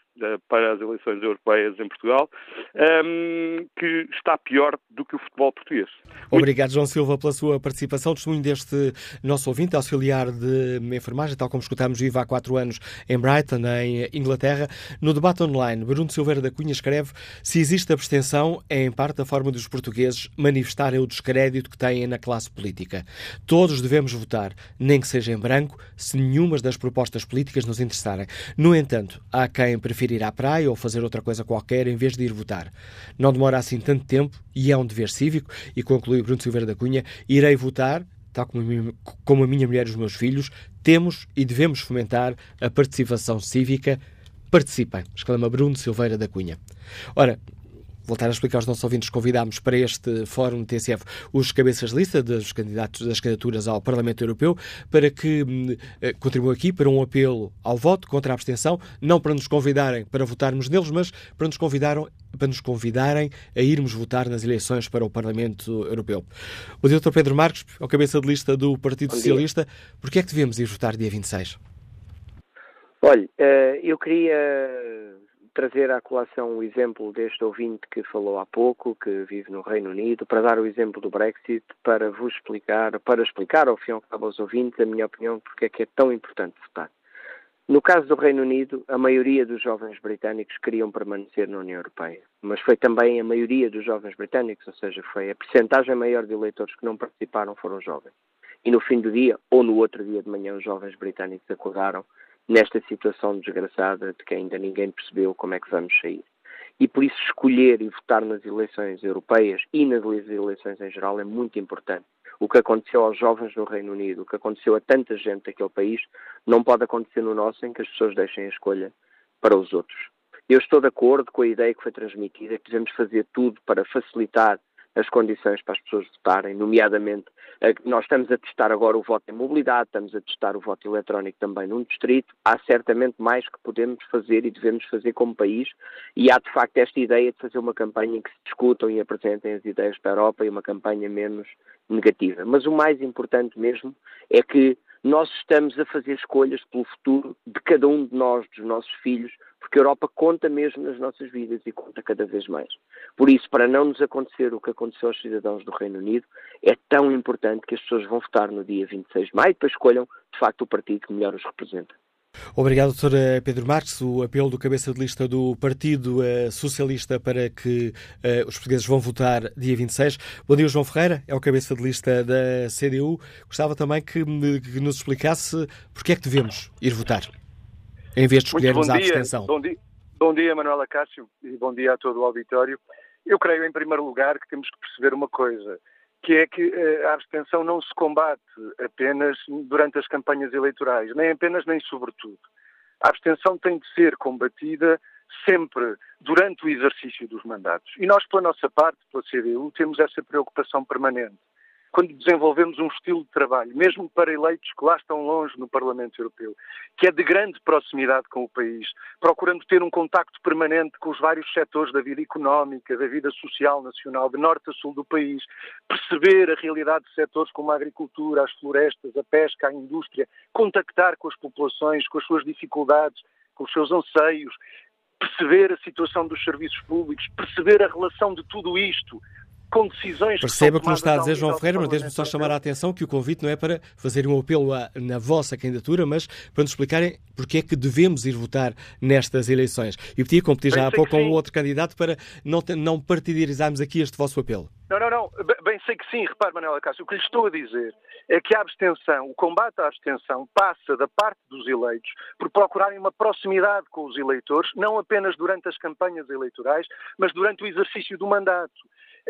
para as eleições europeias em Portugal, um, que está pior do que o futebol português. Obrigado, João Silva, pela sua participação. Testemunho deste nosso ouvinte, auxiliar de enfermagem, tal como escutamos, vive há quatro anos em Brighton, em Inglaterra. No debate online, Bruno Silveira da Cunha escreve se existe abstenção, é em parte a forma dos portugueses manifestarem o descrédito que têm na classe política. Todos devemos votar, nem que seja em branco, se nenhuma das propostas políticas nos interessarem. No entanto, há quem prefira ir à praia ou fazer outra coisa qualquer em vez de ir votar. Não demora assim tanto tempo e é um dever cívico. E conclui Bruno Silveira da Cunha, irei votar, tal como a, minha, como a minha mulher e os meus filhos, temos e devemos fomentar a participação cívica. Participem, exclama Bruno Silveira da Cunha. Ora, voltar a explicar aos nossos ouvintes, convidámos para este fórum TCF os cabeças de lista dos candidatos das candidaturas ao Parlamento Europeu para que hum, eh, contribuam aqui para um apelo ao voto contra a abstenção, não para nos convidarem para votarmos neles, mas para nos, convidaram, para nos convidarem a irmos votar nas eleições para o Parlamento Europeu. O Dr. Pedro Marques, ao cabeça de lista do Partido Socialista, por que é que devemos ir votar dia 26? Olha, eh, eu queria trazer à colação o exemplo deste ouvinte que falou há pouco, que vive no Reino Unido, para dar o exemplo do Brexit, para vos explicar, para explicar ao fim e ao cabo aos ouvintes a minha opinião porque é que é tão importante votar. No caso do Reino Unido, a maioria dos jovens britânicos queriam permanecer na União Europeia, mas foi também a maioria dos jovens britânicos, ou seja, foi a percentagem maior de eleitores que não participaram foram jovens. E no fim do dia, ou no outro dia de manhã, os jovens britânicos acordaram nesta situação desgraçada de que ainda ninguém percebeu como é que vamos sair. E por isso escolher e votar nas eleições europeias e nas eleições em geral é muito importante. O que aconteceu aos jovens no Reino Unido, o que aconteceu a tanta gente daquele país, não pode acontecer no nosso em que as pessoas deixem a escolha para os outros. Eu estou de acordo com a ideia que foi transmitida, que devemos fazer tudo para facilitar as condições para as pessoas votarem, nomeadamente eh, nós estamos a testar agora o voto em mobilidade, estamos a testar o voto eletrónico também num distrito. Há certamente mais que podemos fazer e devemos fazer como país e há de facto esta ideia de fazer uma campanha em que se discutam e apresentem as ideias para a Europa e uma campanha menos negativa. Mas o mais importante mesmo é que nós estamos a fazer escolhas pelo futuro de cada um de nós, dos nossos filhos, porque a Europa conta mesmo nas nossas vidas e conta cada vez mais. Por isso, para não nos acontecer o que aconteceu aos cidadãos do Reino Unido, é tão importante que as pessoas vão votar no dia 26 de maio e depois escolham, de facto, o partido que melhor os representa. Obrigado, Dr. Pedro Marques. O apelo do cabeça de lista do Partido eh, Socialista para que uh, os portugueses vão votar dia 26. Bom dia, João Ferreira, é o cabeça de lista da CDU. Gostava também que, que nos explicasse porque é que devemos ir votar, em vez de escolhermos a abstenção. Bom dia, bom dia, Manuela Cássio, e bom dia a todo o auditório. Eu creio, em primeiro lugar, que temos que perceber uma coisa que é que eh, a abstenção não se combate apenas durante as campanhas eleitorais, nem apenas nem sobretudo. A abstenção tem de ser combatida sempre durante o exercício dos mandatos. E nós, pela nossa parte, pela CDU, temos essa preocupação permanente quando desenvolvemos um estilo de trabalho, mesmo para eleitos que lá estão longe no Parlamento Europeu, que é de grande proximidade com o país, procurando ter um contacto permanente com os vários setores da vida económica, da vida social nacional, de norte a sul do país, perceber a realidade de setores como a agricultura, as florestas, a pesca, a indústria, contactar com as populações, com as suas dificuldades, com os seus anseios, perceber a situação dos serviços públicos, perceber a relação de tudo isto com decisões Perceba que, nos está a dizer João Ferreira, mas deixe-me só chamar a atenção que o convite não é para fazer um apelo a, na vossa candidatura, mas para nos explicarem porque é que devemos ir votar nestas eleições. E pedi, como pedi já há pouco a um outro candidato, para não, não partidarizarmos aqui este vosso apelo. Não, não, não. Bem sei que sim. Repare, Manuela Cássio, o que lhe estou a dizer é que a abstenção, o combate à abstenção, passa da parte dos eleitos por procurarem uma proximidade com os eleitores, não apenas durante as campanhas eleitorais, mas durante o exercício do mandato.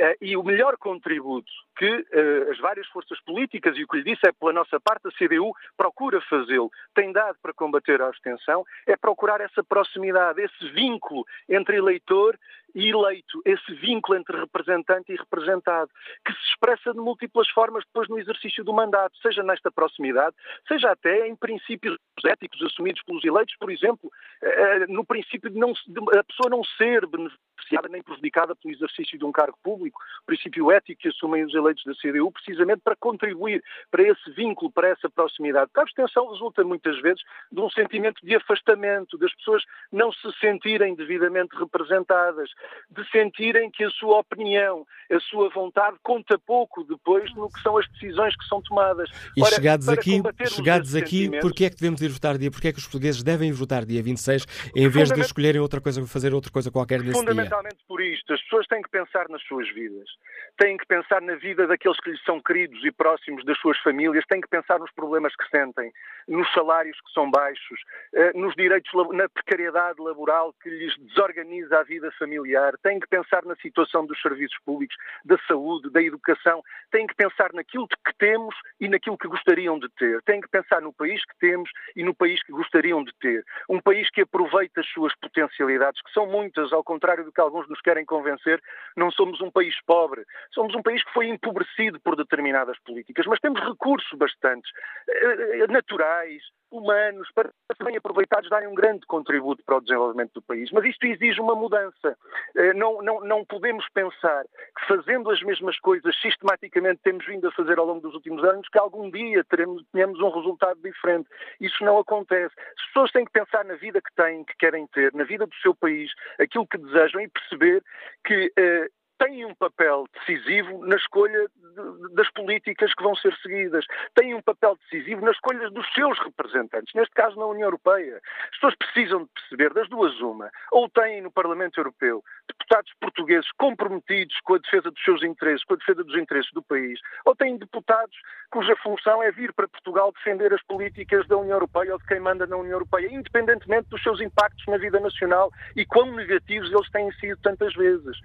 Eh, e o melhor contributo que uh, as várias forças políticas, e o que lhe disse é pela nossa parte, a CDU procura fazê-lo, tem dado para combater a abstenção, é procurar essa proximidade, esse vínculo entre eleitor e eleito, esse vínculo entre representante e representado, que se expressa de múltiplas formas depois no exercício do mandato, seja nesta proximidade, seja até em princípios éticos assumidos pelos eleitos, por exemplo, eh, no princípio de, não, de a pessoa não ser beneficiada nem prejudicada pelo exercício de um cargo público, princípio ético que assumem os eleitos da CDU, precisamente para contribuir para esse vínculo, para essa proximidade. Porque a abstenção resulta muitas vezes de um sentimento de afastamento, das pessoas não se sentirem devidamente representadas, de sentirem que a sua opinião, a sua vontade conta pouco depois no que são as decisões que são tomadas. E Ora, chegados aqui, chegados aqui porquê é que devemos ir votar dia? Porquê é que os portugueses devem votar dia 26 em vez de escolherem outra coisa, fazer outra coisa qualquer nesse dia? fundamentalmente por isto. As pessoas têm que pensar nas suas vidas. Têm que pensar na vida daqueles que lhes são queridos e próximos das suas famílias. Têm que pensar nos problemas que sentem, nos salários que são baixos, eh, nos direitos, na precariedade laboral que lhes desorganiza a vida familiar. Têm que pensar na situação dos serviços públicos, da saúde, da educação. Têm que pensar naquilo que temos e naquilo que gostariam de ter. Têm que pensar no país que temos e no país que gostariam de ter. Um país que aproveita as suas potencialidades, que são muitas, ao contrário do que alguns nos querem convencer, não somos um país pobre. Somos um país que foi empobrecido por determinadas políticas, mas temos recursos bastantes, eh, naturais, humanos, para serem aproveitados, darem um grande contributo para o desenvolvimento do país. Mas isto exige uma mudança. Eh, não, não, não podemos pensar que fazendo as mesmas coisas sistematicamente temos vindo a fazer ao longo dos últimos anos, que algum dia teremos, tenhamos um resultado diferente. Isso não acontece. As pessoas têm que pensar na vida que têm, que querem ter, na vida do seu país, aquilo que desejam e perceber que eh, têm um papel decisivo na escolha de, das políticas que vão ser seguidas, têm um papel decisivo na escolha dos seus representantes, neste caso na União Europeia. As pessoas precisam de perceber das duas uma, ou têm no Parlamento Europeu deputados portugueses comprometidos com a defesa dos seus interesses, com a defesa dos interesses do país, ou têm deputados cuja função é vir para Portugal defender as políticas da União Europeia ou de quem manda na União Europeia, independentemente dos seus impactos na vida nacional e quão negativos eles têm sido tantas vezes.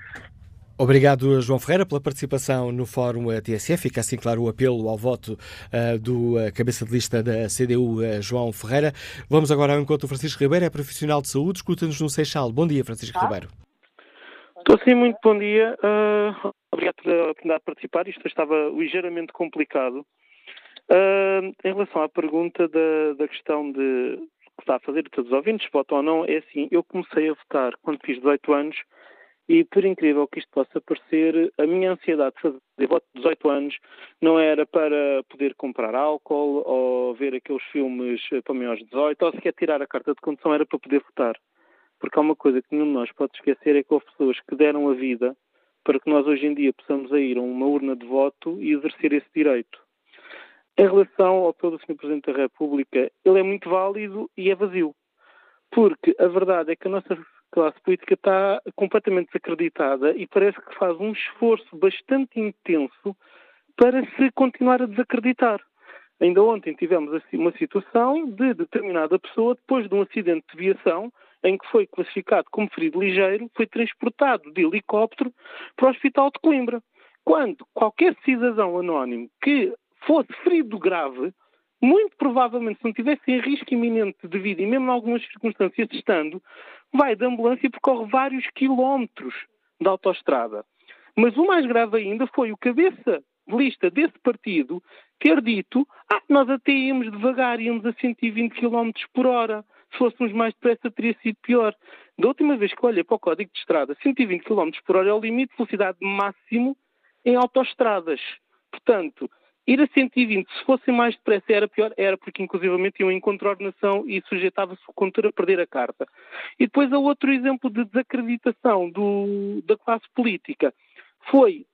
Obrigado, João Ferreira, pela participação no Fórum TSF. Fica assim claro o apelo ao voto uh, do uh, cabeça de lista da CDU, uh, João Ferreira. Vamos agora ao encontro do Francisco Ribeiro, é profissional de saúde, escuta-nos no Seixal. Bom dia, Francisco ah. Ribeiro. Estou sim, muito bom dia. obrigado pela oportunidade de participar. Isto estava ligeiramente complicado. em relação à pergunta da, da questão de que está a fazer todos os ouvintes, votam ou não, é assim, eu comecei a votar quando fiz 18 anos e, por incrível que isto possa parecer, a minha ansiedade de fazer voto de 18 anos não era para poder comprar álcool ou ver aqueles filmes para maiores de 18 ou sequer tirar a carta de condução, era para poder votar. Porque há uma coisa que nenhum de nós pode esquecer: é que houve pessoas que deram a vida para que nós hoje em dia possamos ir a uma urna de voto e exercer esse direito. Em relação ao apelo do Sr. Presidente da República, ele é muito válido e é vazio. Porque a verdade é que a nossa classe política está completamente desacreditada e parece que faz um esforço bastante intenso para se continuar a desacreditar. Ainda ontem tivemos uma situação de determinada pessoa, depois de um acidente de viação, em que foi classificado como ferido ligeiro, foi transportado de helicóptero para o Hospital de Coimbra. Quando qualquer cidadão anónimo que fosse ferido grave muito provavelmente, se não tivesse em risco iminente de vida, e mesmo em algumas circunstâncias estando, vai de ambulância e percorre vários quilómetros da autoestrada. Mas o mais grave ainda foi o cabeça de lista desse partido ter dito ah, nós até íamos devagar, íamos a 120 km por hora. Se fôssemos mais depressa teria sido pior. Da última vez que olhei para o código de estrada, 120 km por hora é o limite de velocidade máximo em autoestradas. Portanto, Ir a 120, se fossem mais depressa, era pior, era porque inclusivamente iam em contraordenação e sujeitava-se o condutor a perder a carta. E depois há outro exemplo de desacreditação do, da classe política. Foi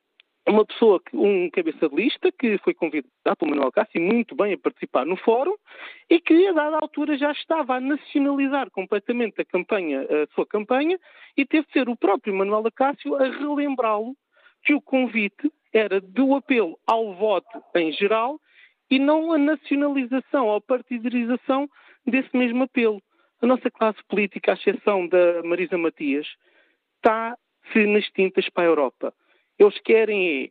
uma pessoa, um cabeça de lista, que foi convidado pelo Manuel Cássio muito bem a participar no fórum e que, a dada altura, já estava a nacionalizar completamente a campanha, a sua campanha, e teve de ser o próprio Manuel Acácio a relembrá-lo que o convite era do apelo ao voto em geral e não a nacionalização ou partidarização desse mesmo apelo. A nossa classe política, à exceção da Marisa Matias, está-se nas tintas para a Europa. Eles querem é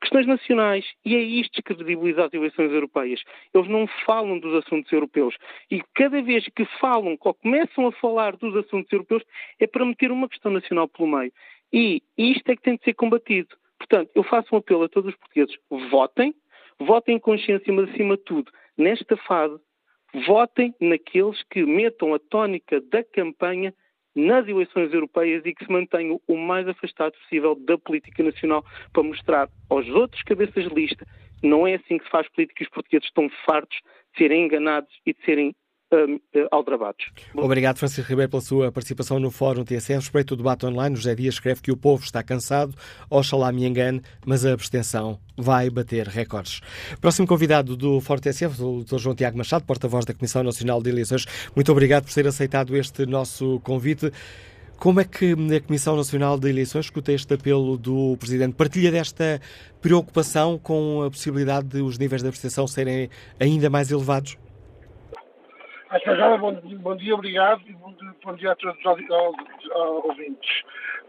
questões nacionais e é isto que credibiliza as eleições europeias. Eles não falam dos assuntos europeus e cada vez que falam ou começam a falar dos assuntos europeus é para meter uma questão nacional pelo meio. E isto é que tem de ser combatido. Portanto, eu faço um apelo a todos os portugueses: votem, votem em consciência, mas acima de tudo, nesta fase, votem naqueles que metam a tónica da campanha nas eleições europeias e que se mantenham o mais afastado possível da política nacional para mostrar aos outros cabeças de lista não é assim que se faz política e os portugueses estão fartos de serem enganados e de serem uh, aldrabados. Obrigado, Francisco Ribeiro, pela sua participação no Fórum TSF. Respeito o debate online. José Dias escreve que o povo está cansado, oxalá me engane, mas a abstenção vai bater recordes. Próximo convidado do Fórum TSF, o Dr. João Tiago Machado, porta-voz da Comissão Nacional de Eleições. Muito obrigado por ter aceitado este nosso convite. Como é que a Comissão Nacional de Eleições escuta este apelo do Presidente? Partilha desta preocupação com a possibilidade de os níveis de abstenção serem ainda mais elevados? Até agora, bom, bom dia, obrigado e bom, bom dia a todos os ouvintes.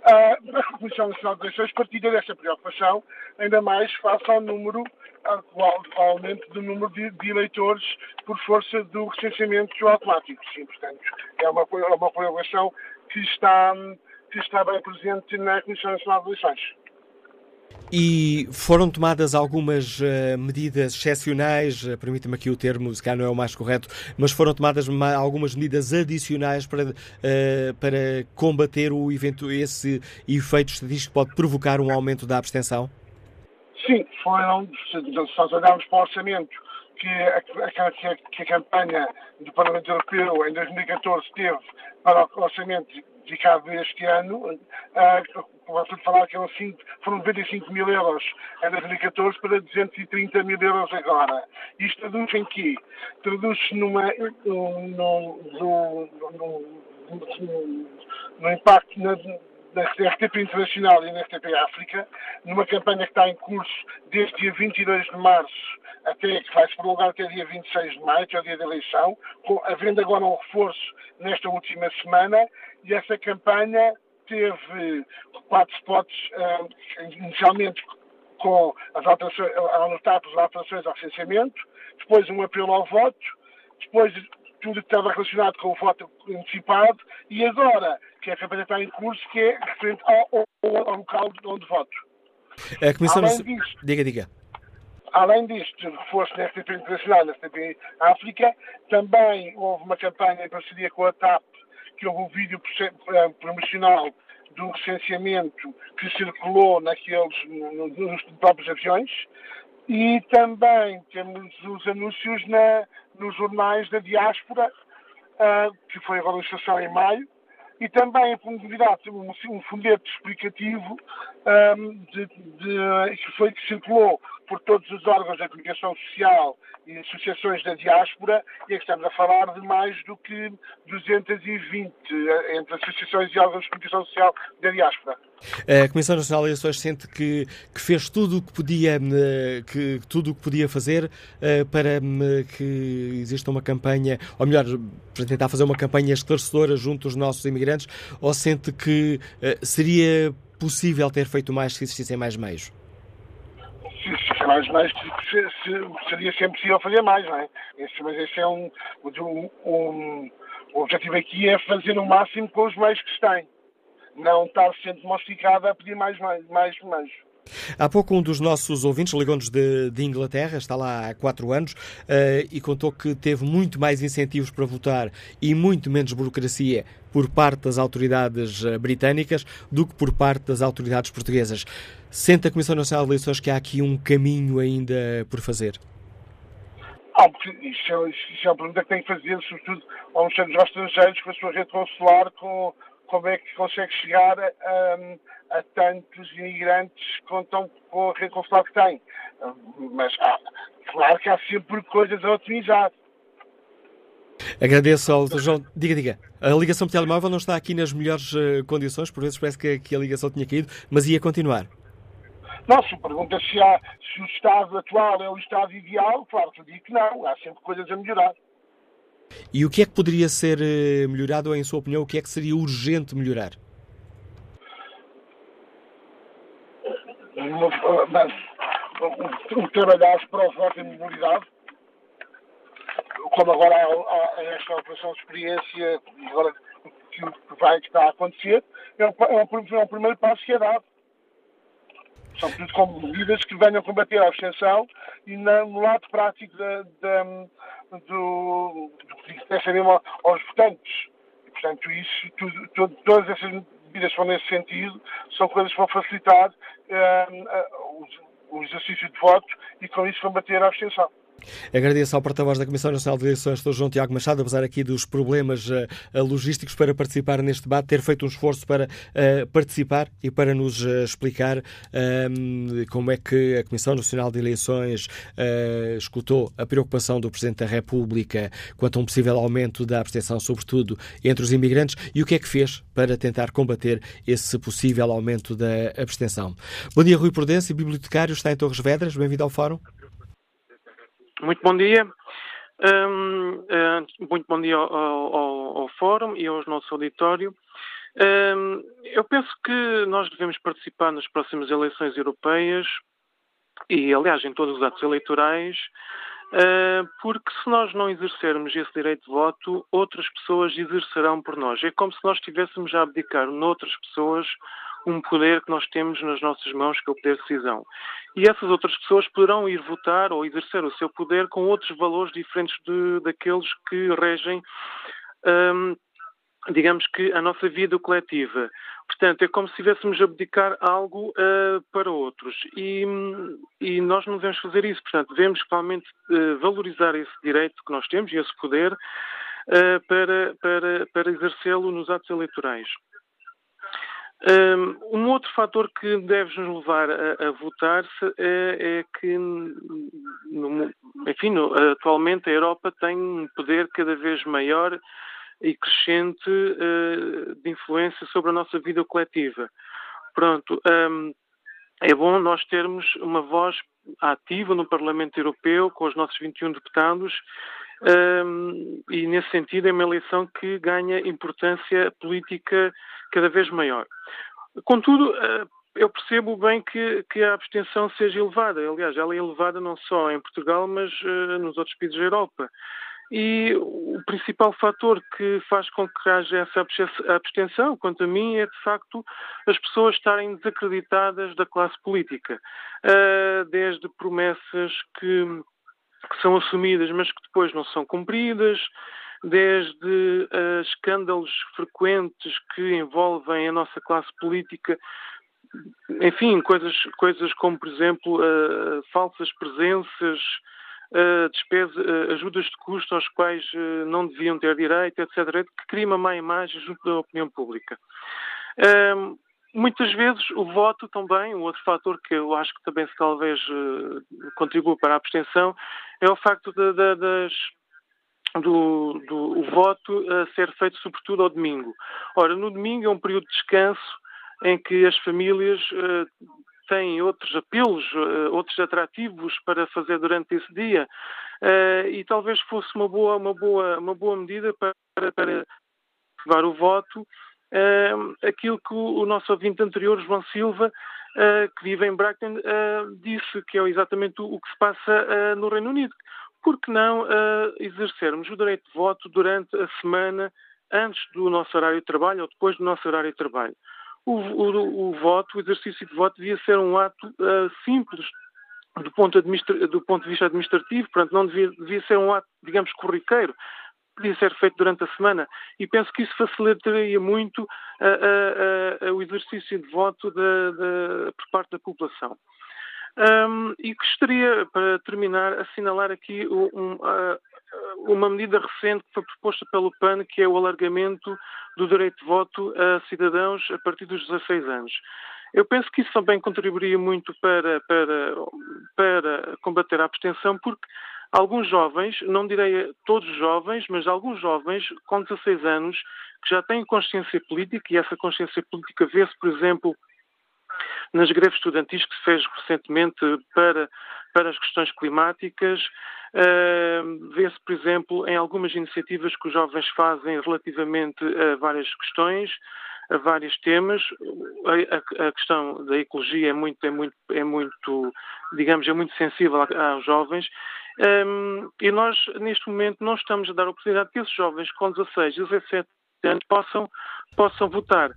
Uh, a Comissão Nacional de Eleições partilha desta preocupação, ainda mais face ao número, ao aumento do número de, de, eleitores por força do recenseamento automático. Sim, portanto, é uma, é uma preocupação que está, que está bem presente na Comissão Nacional de Eleições. E foram tomadas algumas uh, medidas excepcionais, uh, permita-me aqui o termo, se não é o mais correto, mas foram tomadas algumas medidas adicionais para, uh, para combater o evento, esse efeito estatístico que pode provocar um aumento da abstenção? Sim, foram, se nós olharmos para o orçamento que, a, que a campanha do Parlamento Europeu em 2014 teve para o orçamento dedicado este ano, uh, de falar que foram 95 mil euros em 2014 para 230 mil euros agora. Isto traduz em quê? Traduz-se no impacto na, na RTP Internacional e na RTP África, numa campanha que está em curso desde dia 22 de março até que vai se prolongar até dia 26 de maio, que é o dia da eleição, com, havendo agora um reforço nesta última semana, e essa campanha teve quatro spots, uh, inicialmente com as alterações, a alertar pelas alterações ao licenciamento, depois um apelo ao voto, depois tudo que estava relacionado com o voto antecipado e agora, que a campanha está em curso, que é referente ao, ao, ao local onde voto. A Comissão... Além disto, diga, diga. Além disto, reforço na FTP Internacional na FTP África, também houve uma campanha em parceria com a TAP, que houve um vídeo eh, promocional do recenseamento que circulou naqueles, nos próprios aviões, e também temos os anúncios na, nos jornais da diáspora, uh, que foi a valorização em maio, e também a novidade um, um folheto explicativo um, de, de, que foi que circulou por todos os órgãos da comunicação social e associações da diáspora, e é que estamos a falar de mais do que 220 eh, entre associações e órgãos de comunicação social da diáspora. A Comissão Nacional de Eleições sente que, que fez tudo o que podia, eh, que, tudo o que podia fazer eh, para que exista uma campanha, ou melhor, para tentar fazer uma campanha esclarecedora junto aos nossos imigrantes, ou sente que seria possível ter feito mais se existissem mais meios? Mais, mais seria sempre possível fazer mais, não é? Esse, mas esse é um, um, um, O objetivo aqui é fazer o máximo com os meios que se têm. Não estar sempre modificado a pedir mais, mais, mais, mais. Há pouco um dos nossos ouvintes ligou-nos de, de, Inglaterra, está lá há quatro anos, uh, e contou que teve muito mais incentivos para votar e muito menos burocracia por parte das autoridades uh, britânicas do que por parte das autoridades portuguesas. Sente a Comissão Nacional de Eleições que há aqui um caminho ainda por fazer? Ah, isso, é, é uma pergunta que tem que fazer, sobretudo aos estrangeiros com a sua rede consular, com como é que consegue chegar a, a, tantos imigrantes com, tão, com a rede consular que tem. Mas ah, claro que há sempre coisas a otimizar. Agradeço ao Dr. João. Diga, diga. A ligação por telemóvel não está aqui nas melhores uh, condições, por vezes parece que, que, a ligação tinha caído, mas ia continuar. Não, se pergunta se, há, se o estado atual é o estado ideal, claro que eu digo que não, há sempre coisas a melhorar. E o que é que poderia ser eh, melhorado, ou em sua opinião, o que é que seria urgente melhorar? Um trabalhar para o voto em mobilidade, como agora há, há esta operação de experiência, agora que, vai, está a acontecer, é um, é um, é um primeiro passo que é dado. São tudo como medidas que venham combater a abstenção e no lado prático da, da, do, do que interessa mesmo aos votantes. E, portanto, isso, tudo, tudo, todas essas medidas que vão nesse sentido são coisas que vão facilitar uh, uh, o, o exercício de voto e com isso combater a abstenção. Agradeço ao porta-voz da Comissão Nacional de Eleições, Dr. João Tiago Machado, apesar aqui dos problemas uh, logísticos para participar neste debate, ter feito um esforço para uh, participar e para nos explicar ehm, como é que a Comissão Nacional de Eleições escutou a preocupação do Presidente da República quanto a um possível aumento da abstenção, sobretudo entre os imigrantes, e o que é que fez para tentar combater esse possível aumento da abstenção. Bom dia, Rui Prudência, bibliotecário, está em Torres Vedras, bem-vindo ao Fórum. Muito bom dia. Um, uh, muito bom dia ao, ao, ao, Fórum e ao nosso auditório. Um, eu penso que nós devemos participar nas próximas eleições europeias e, aliás, em todos os atos eleitorais, uh, porque se nós não exercermos esse direito de voto, outras pessoas exercerão por nós. É como se nós estivéssemos a abdicar noutras pessoas um poder que nós temos nas nossas mãos, que é o poder de decisão. E essas outras pessoas poderão ir votar ou exercer o seu poder com outros valores diferentes de, daqueles que regem, hum, digamos que, a nossa vida coletiva. Portanto, é como se estivéssemos a abdicar algo uh, para outros. E, e, nós não devemos fazer isso. Portanto, devemos realmente uh, valorizar esse direito que nós temos e esse poder uh, para, para, para exercê-lo nos atos eleitorais. Um outro fator que deve nos levar a, a votar é, é, que, no, enfim, no, atualmente a Europa tem um poder cada vez maior e crescente uh, de influência sobre a nossa vida coletiva. Pronto, um, é bom nós termos uma voz ativa no Parlamento Europeu com os nossos 21 deputados um, e, nesse sentido, é uma eleição que ganha importância política cada vez maior. Contudo, uh, eu percebo bem que, que, a abstenção seja elevada. Aliás, ela é elevada não só em Portugal, mas uh, nos outros países da Europa. E o principal fator que faz com que haja essa abstenção, quanto a mim, é de facto as pessoas estarem desacreditadas da classe política. Uh, desde promessas que que são assumidas, mas que depois não são cumpridas, desde uh, escândalos frequentes que envolvem a nossa classe política, enfim, coisas, coisas como, por exemplo, uh, falsas presenças, uh, despesa, ajudas de custo aos quais não deviam ter direito, etc., que cria uma má imagem junto da opinião pública. Muitas vezes o voto também, um outro fator que eu acho que também talvez uh, contribua para a abstenção, é o facto de, de, das, do, do voto uh, ser feito sobretudo ao domingo. Ora, no domingo é um período de descanso em que as famílias uh, têm outros apelos, uh, outros atrativos para fazer durante esse dia e talvez fosse uma boa, uma boa, uma boa medida para, para levar o voto uh, aquilo que o, o, nosso ouvinte anterior, João Silva, uh, que vive em Brighton, uh, disse, que é exatamente o, que se passa no Reino Unido. Por que não exercermos o direito de voto durante a semana antes do nosso horário de trabalho ou depois do nosso horário de trabalho? O, o, o voto, o exercício de voto devia ser um ato simples do ponto, do ponto, de vista administrativo, portanto, não devia, devia, ser um ato, digamos, corriqueiro podia ser feito durante a semana e penso que isso facilitaria muito uh, uh, uh, o exercício de voto por parte da população. Um, e gostaria, para terminar, assinalar aqui um, uma medida recente que foi proposta pelo PAN, que é o alargamento do direito de voto a cidadãos a partir dos 16 anos. Eu penso que isso também contribuiria muito para, para, para combater a abstenção, porque alguns jovens, não direi todos jovens, mas alguns jovens com 16 anos que já têm consciência política e essa consciência política vê-se, por exemplo, nas greves estudantis que se fez recentemente para, para as questões climáticas, uh, vê-se, por exemplo, em algumas iniciativas que os jovens fazem relativamente a várias questões, a vários temas. A, a, a, questão da ecologia é muito, é muito, é muito, digamos, é muito sensível aos jovens um, e nós, neste momento, não estamos a dar a oportunidade que esses jovens com 16 e 17 anos possam, possam votar.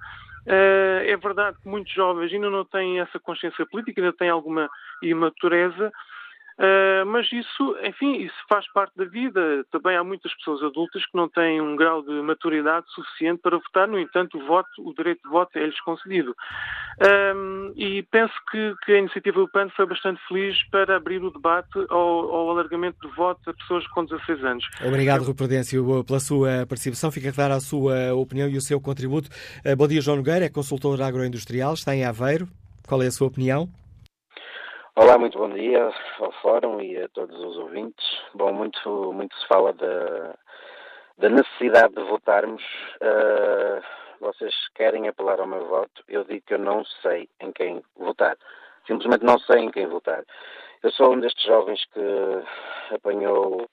Uh, é verdade que muitos jovens ainda não têm essa consciência política, ainda têm alguma imatureza, Uh, mas isso, enfim, isso faz parte da vida. Também há muitas pessoas adultas que não têm um grau de maturidade suficiente para votar, no entanto, o voto, o direito de voto é-lhes concedido. Um, e penso que, que, a iniciativa do PAN foi bastante feliz para abrir o debate ao, ao alargamento de voto a pessoas com 16 anos. Obrigado, Rui Prudêncio, pela sua participação. Fica clara a sua opinião e o seu contributo. Uh, bom dia, João Nogueira, é consultor agroindustrial, está em Aveiro. Qual é a sua opinião? Olá, muito bom dia ao Fórum e a todos os ouvintes. Bom, muito, muito se fala da, da necessidade de votarmos. Uh, vocês querem apelar ao meu voto? Eu digo que eu não sei em quem votar. Simplesmente não sei em quem votar. Eu sou um destes jovens que apanhou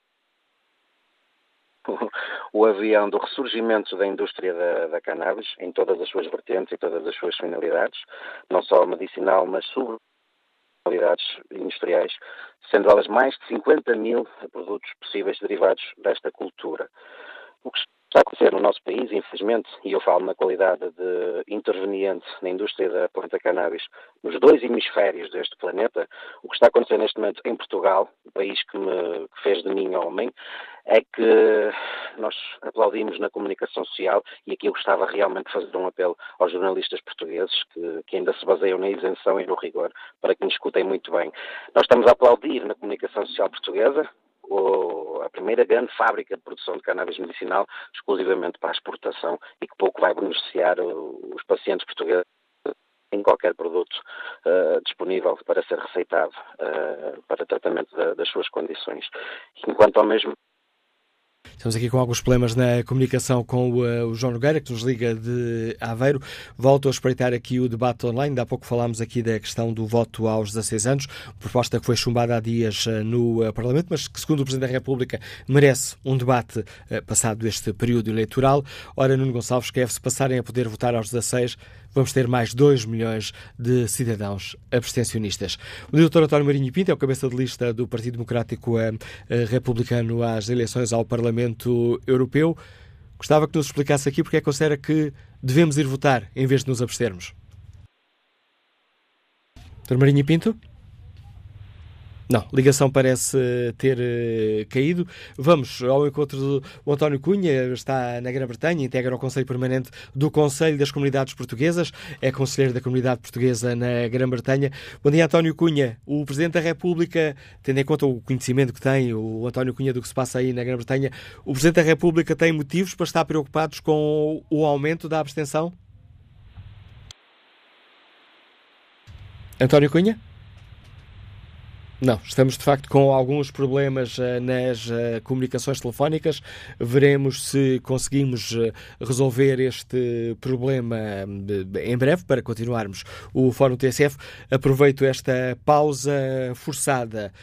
o, avião do ressurgimento da indústria da, da, cannabis em todas as suas vertentes e todas as suas finalidades, não só medicinal, mas sobretudo industriais, sendo elas mais de 50 mil produtos possíveis derivados desta cultura. O que está a acontecer no nosso país, infelizmente, e eu falo na qualidade de interveniente na indústria da planta cannabis nos dois hemisférios deste planeta, o que está a acontecer neste momento em Portugal, o país que me que fez de mim homem, é que nós aplaudimos na comunicação social e aqui eu gostava realmente de fazer um apelo aos jornalistas portugueses que, que ainda se baseiam na isenção e no rigor para que nos escutem muito bem. Nós estamos a aplaudir na comunicação social portuguesa a primeira grande fábrica de produção de cannabis medicinal exclusivamente para a exportação e que pouco vai beneficiar os pacientes portugueses em qualquer produto uh, disponível para ser receitado uh, para tratamento da, das suas condições. Enquanto ao mesmo Estamos aqui com alguns problemas na comunicação com o, uh, o, João Nogueira, que nos liga de Aveiro. Volto a espreitar aqui o debate online. Há pouco falámos aqui da questão do voto aos 16 anos, proposta que foi chumbada há dias uh, no uh, Parlamento, mas que, segundo o Presidente da República, merece um debate passado este período eleitoral. Ora, Nuno Gonçalves, quer se passarem a poder votar aos 16, vamos ter mais 2 milhões de cidadãos abstencionistas. O doutor António Marinho Pinto é o cabeça de lista do Partido Democrático eh, eh, Republicano às eleições ao Parlamento Europeu. Gostava que nos explicasse aqui porque é que considera que devemos ir votar em vez de nos abstermos. Doutor Marinho Pinto? Não, ligação parece ter uh, caído. Vamos ao encontro do António Cunha, está na Grã-Bretanha, integra o Conselho Permanente do Conselho das Comunidades Portuguesas, é conselheiro da comunidade portuguesa na Grã-Bretanha. Bom dia, António Cunha. O Presidente da República, tendo em conta o conhecimento que tem o António Cunha do que se passa aí na Grã-Bretanha, o Presidente da República tem motivos para estar preocupados com o aumento da abstenção? António Cunha? Não, estamos de facto com alguns problemas uh, nas uh, comunicações telefónicas. Veremos se conseguimos uh, resolver este problema em breve para continuarmos o Fórum TSF. Aproveito esta pausa forçada,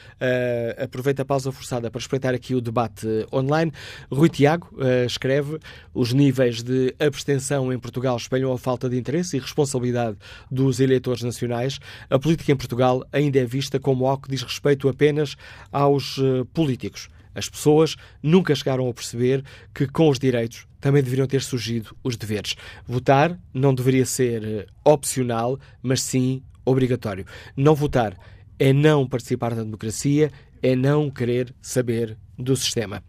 aproveito a pausa forçada para respeitar aqui o debate online. Rui Tiago escreve: os níveis de abstenção em Portugal espelham a falta de interesse e responsabilidade dos eleitores nacionais. A política em Portugal ainda é vista como algo que diz respeito apenas aos uh, políticos. As pessoas nunca chegaram a perceber que com os direitos também deveriam ter surgido os deveres. Votar não deveria ser eh, opcional, mas sim obrigatório. Não votar é não participar da democracia, é não querer saber do sistema.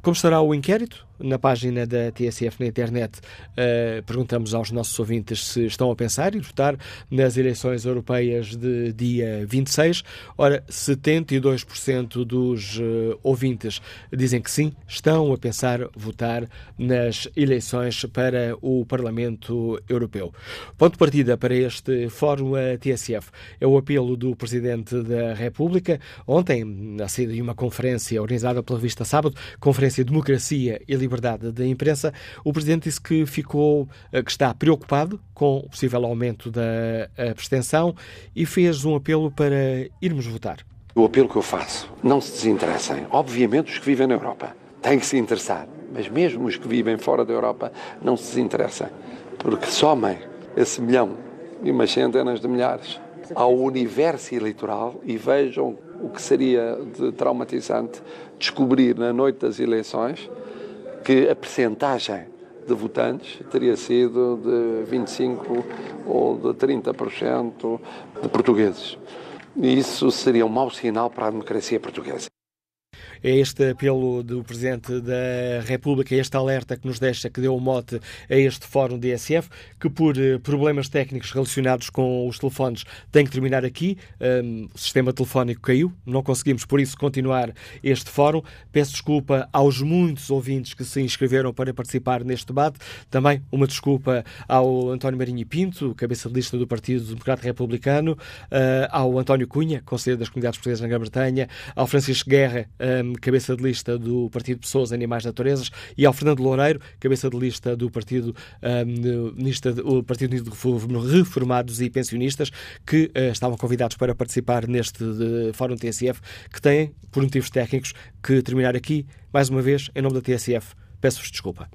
Como estará o inquérito? Na página da TSF na internet, uh, perguntamos aos nossos ouvintes se estão a pensar em votar nas eleições europeias de dia 26. Ora, 72% dos uh, ouvintes dizem que sim, estão a pensar votar nas eleições para o Parlamento Europeu. Ponto de partida para este fórum a TSF é o apelo do Presidente da República. Ontem, na saída de uma conferência organizada pela revista Sábado, Conferência Democracia e Liberdade liberdade da imprensa, o Presidente disse que ficou, eh, que está preocupado com o possível aumento da abstenção e fez um apelo para irmos votar. O apelo que eu faço, não se desinteressem. Obviamente os que vivem na Europa têm que se interessar, mas mesmo os que vivem fora da Europa não se desinteressem, porque somem esse milhão e umas centenas de milhares ao universo eleitoral e vejam o que seria de traumatizante descobrir na noite das eleições que a percentagem de votantes teria sido de 25% ou de 30% de portugueses. Isso seria um mau sinal para a democracia portuguesa. É este apelo do Presidente da República, este alerta que nos deixa, que deu o mote a este fórum DSF, que por eh, problemas técnicos relacionados com os telefones tem que terminar aqui. Um, o sistema telefónico caiu, não conseguimos por isso continuar este fórum. Peço desculpa aos muitos ouvintes que se inscreveram para participar neste debate. Também uma desculpa ao António Marinho Pinto, cabeça de lista do Partido Democrata Republicano, uh, ao António Cunha, Conselheiro das Comunidades Portuguesas na Grã-Bretanha, ao Francisco Guerra, um, cabeça de lista do Partido Pessoas, Animais, Naturezas, e ao Fernando Loureiro, cabeça de lista do Partido, um, lista, o Partido Unido de Reformados e Pensionistas, que uh, estavam convidados para participar neste de, Fórum TSF, que têm, por motivos técnicos, que terminar aqui, mais uma vez, em nome da TSF. Peço-vos desculpa.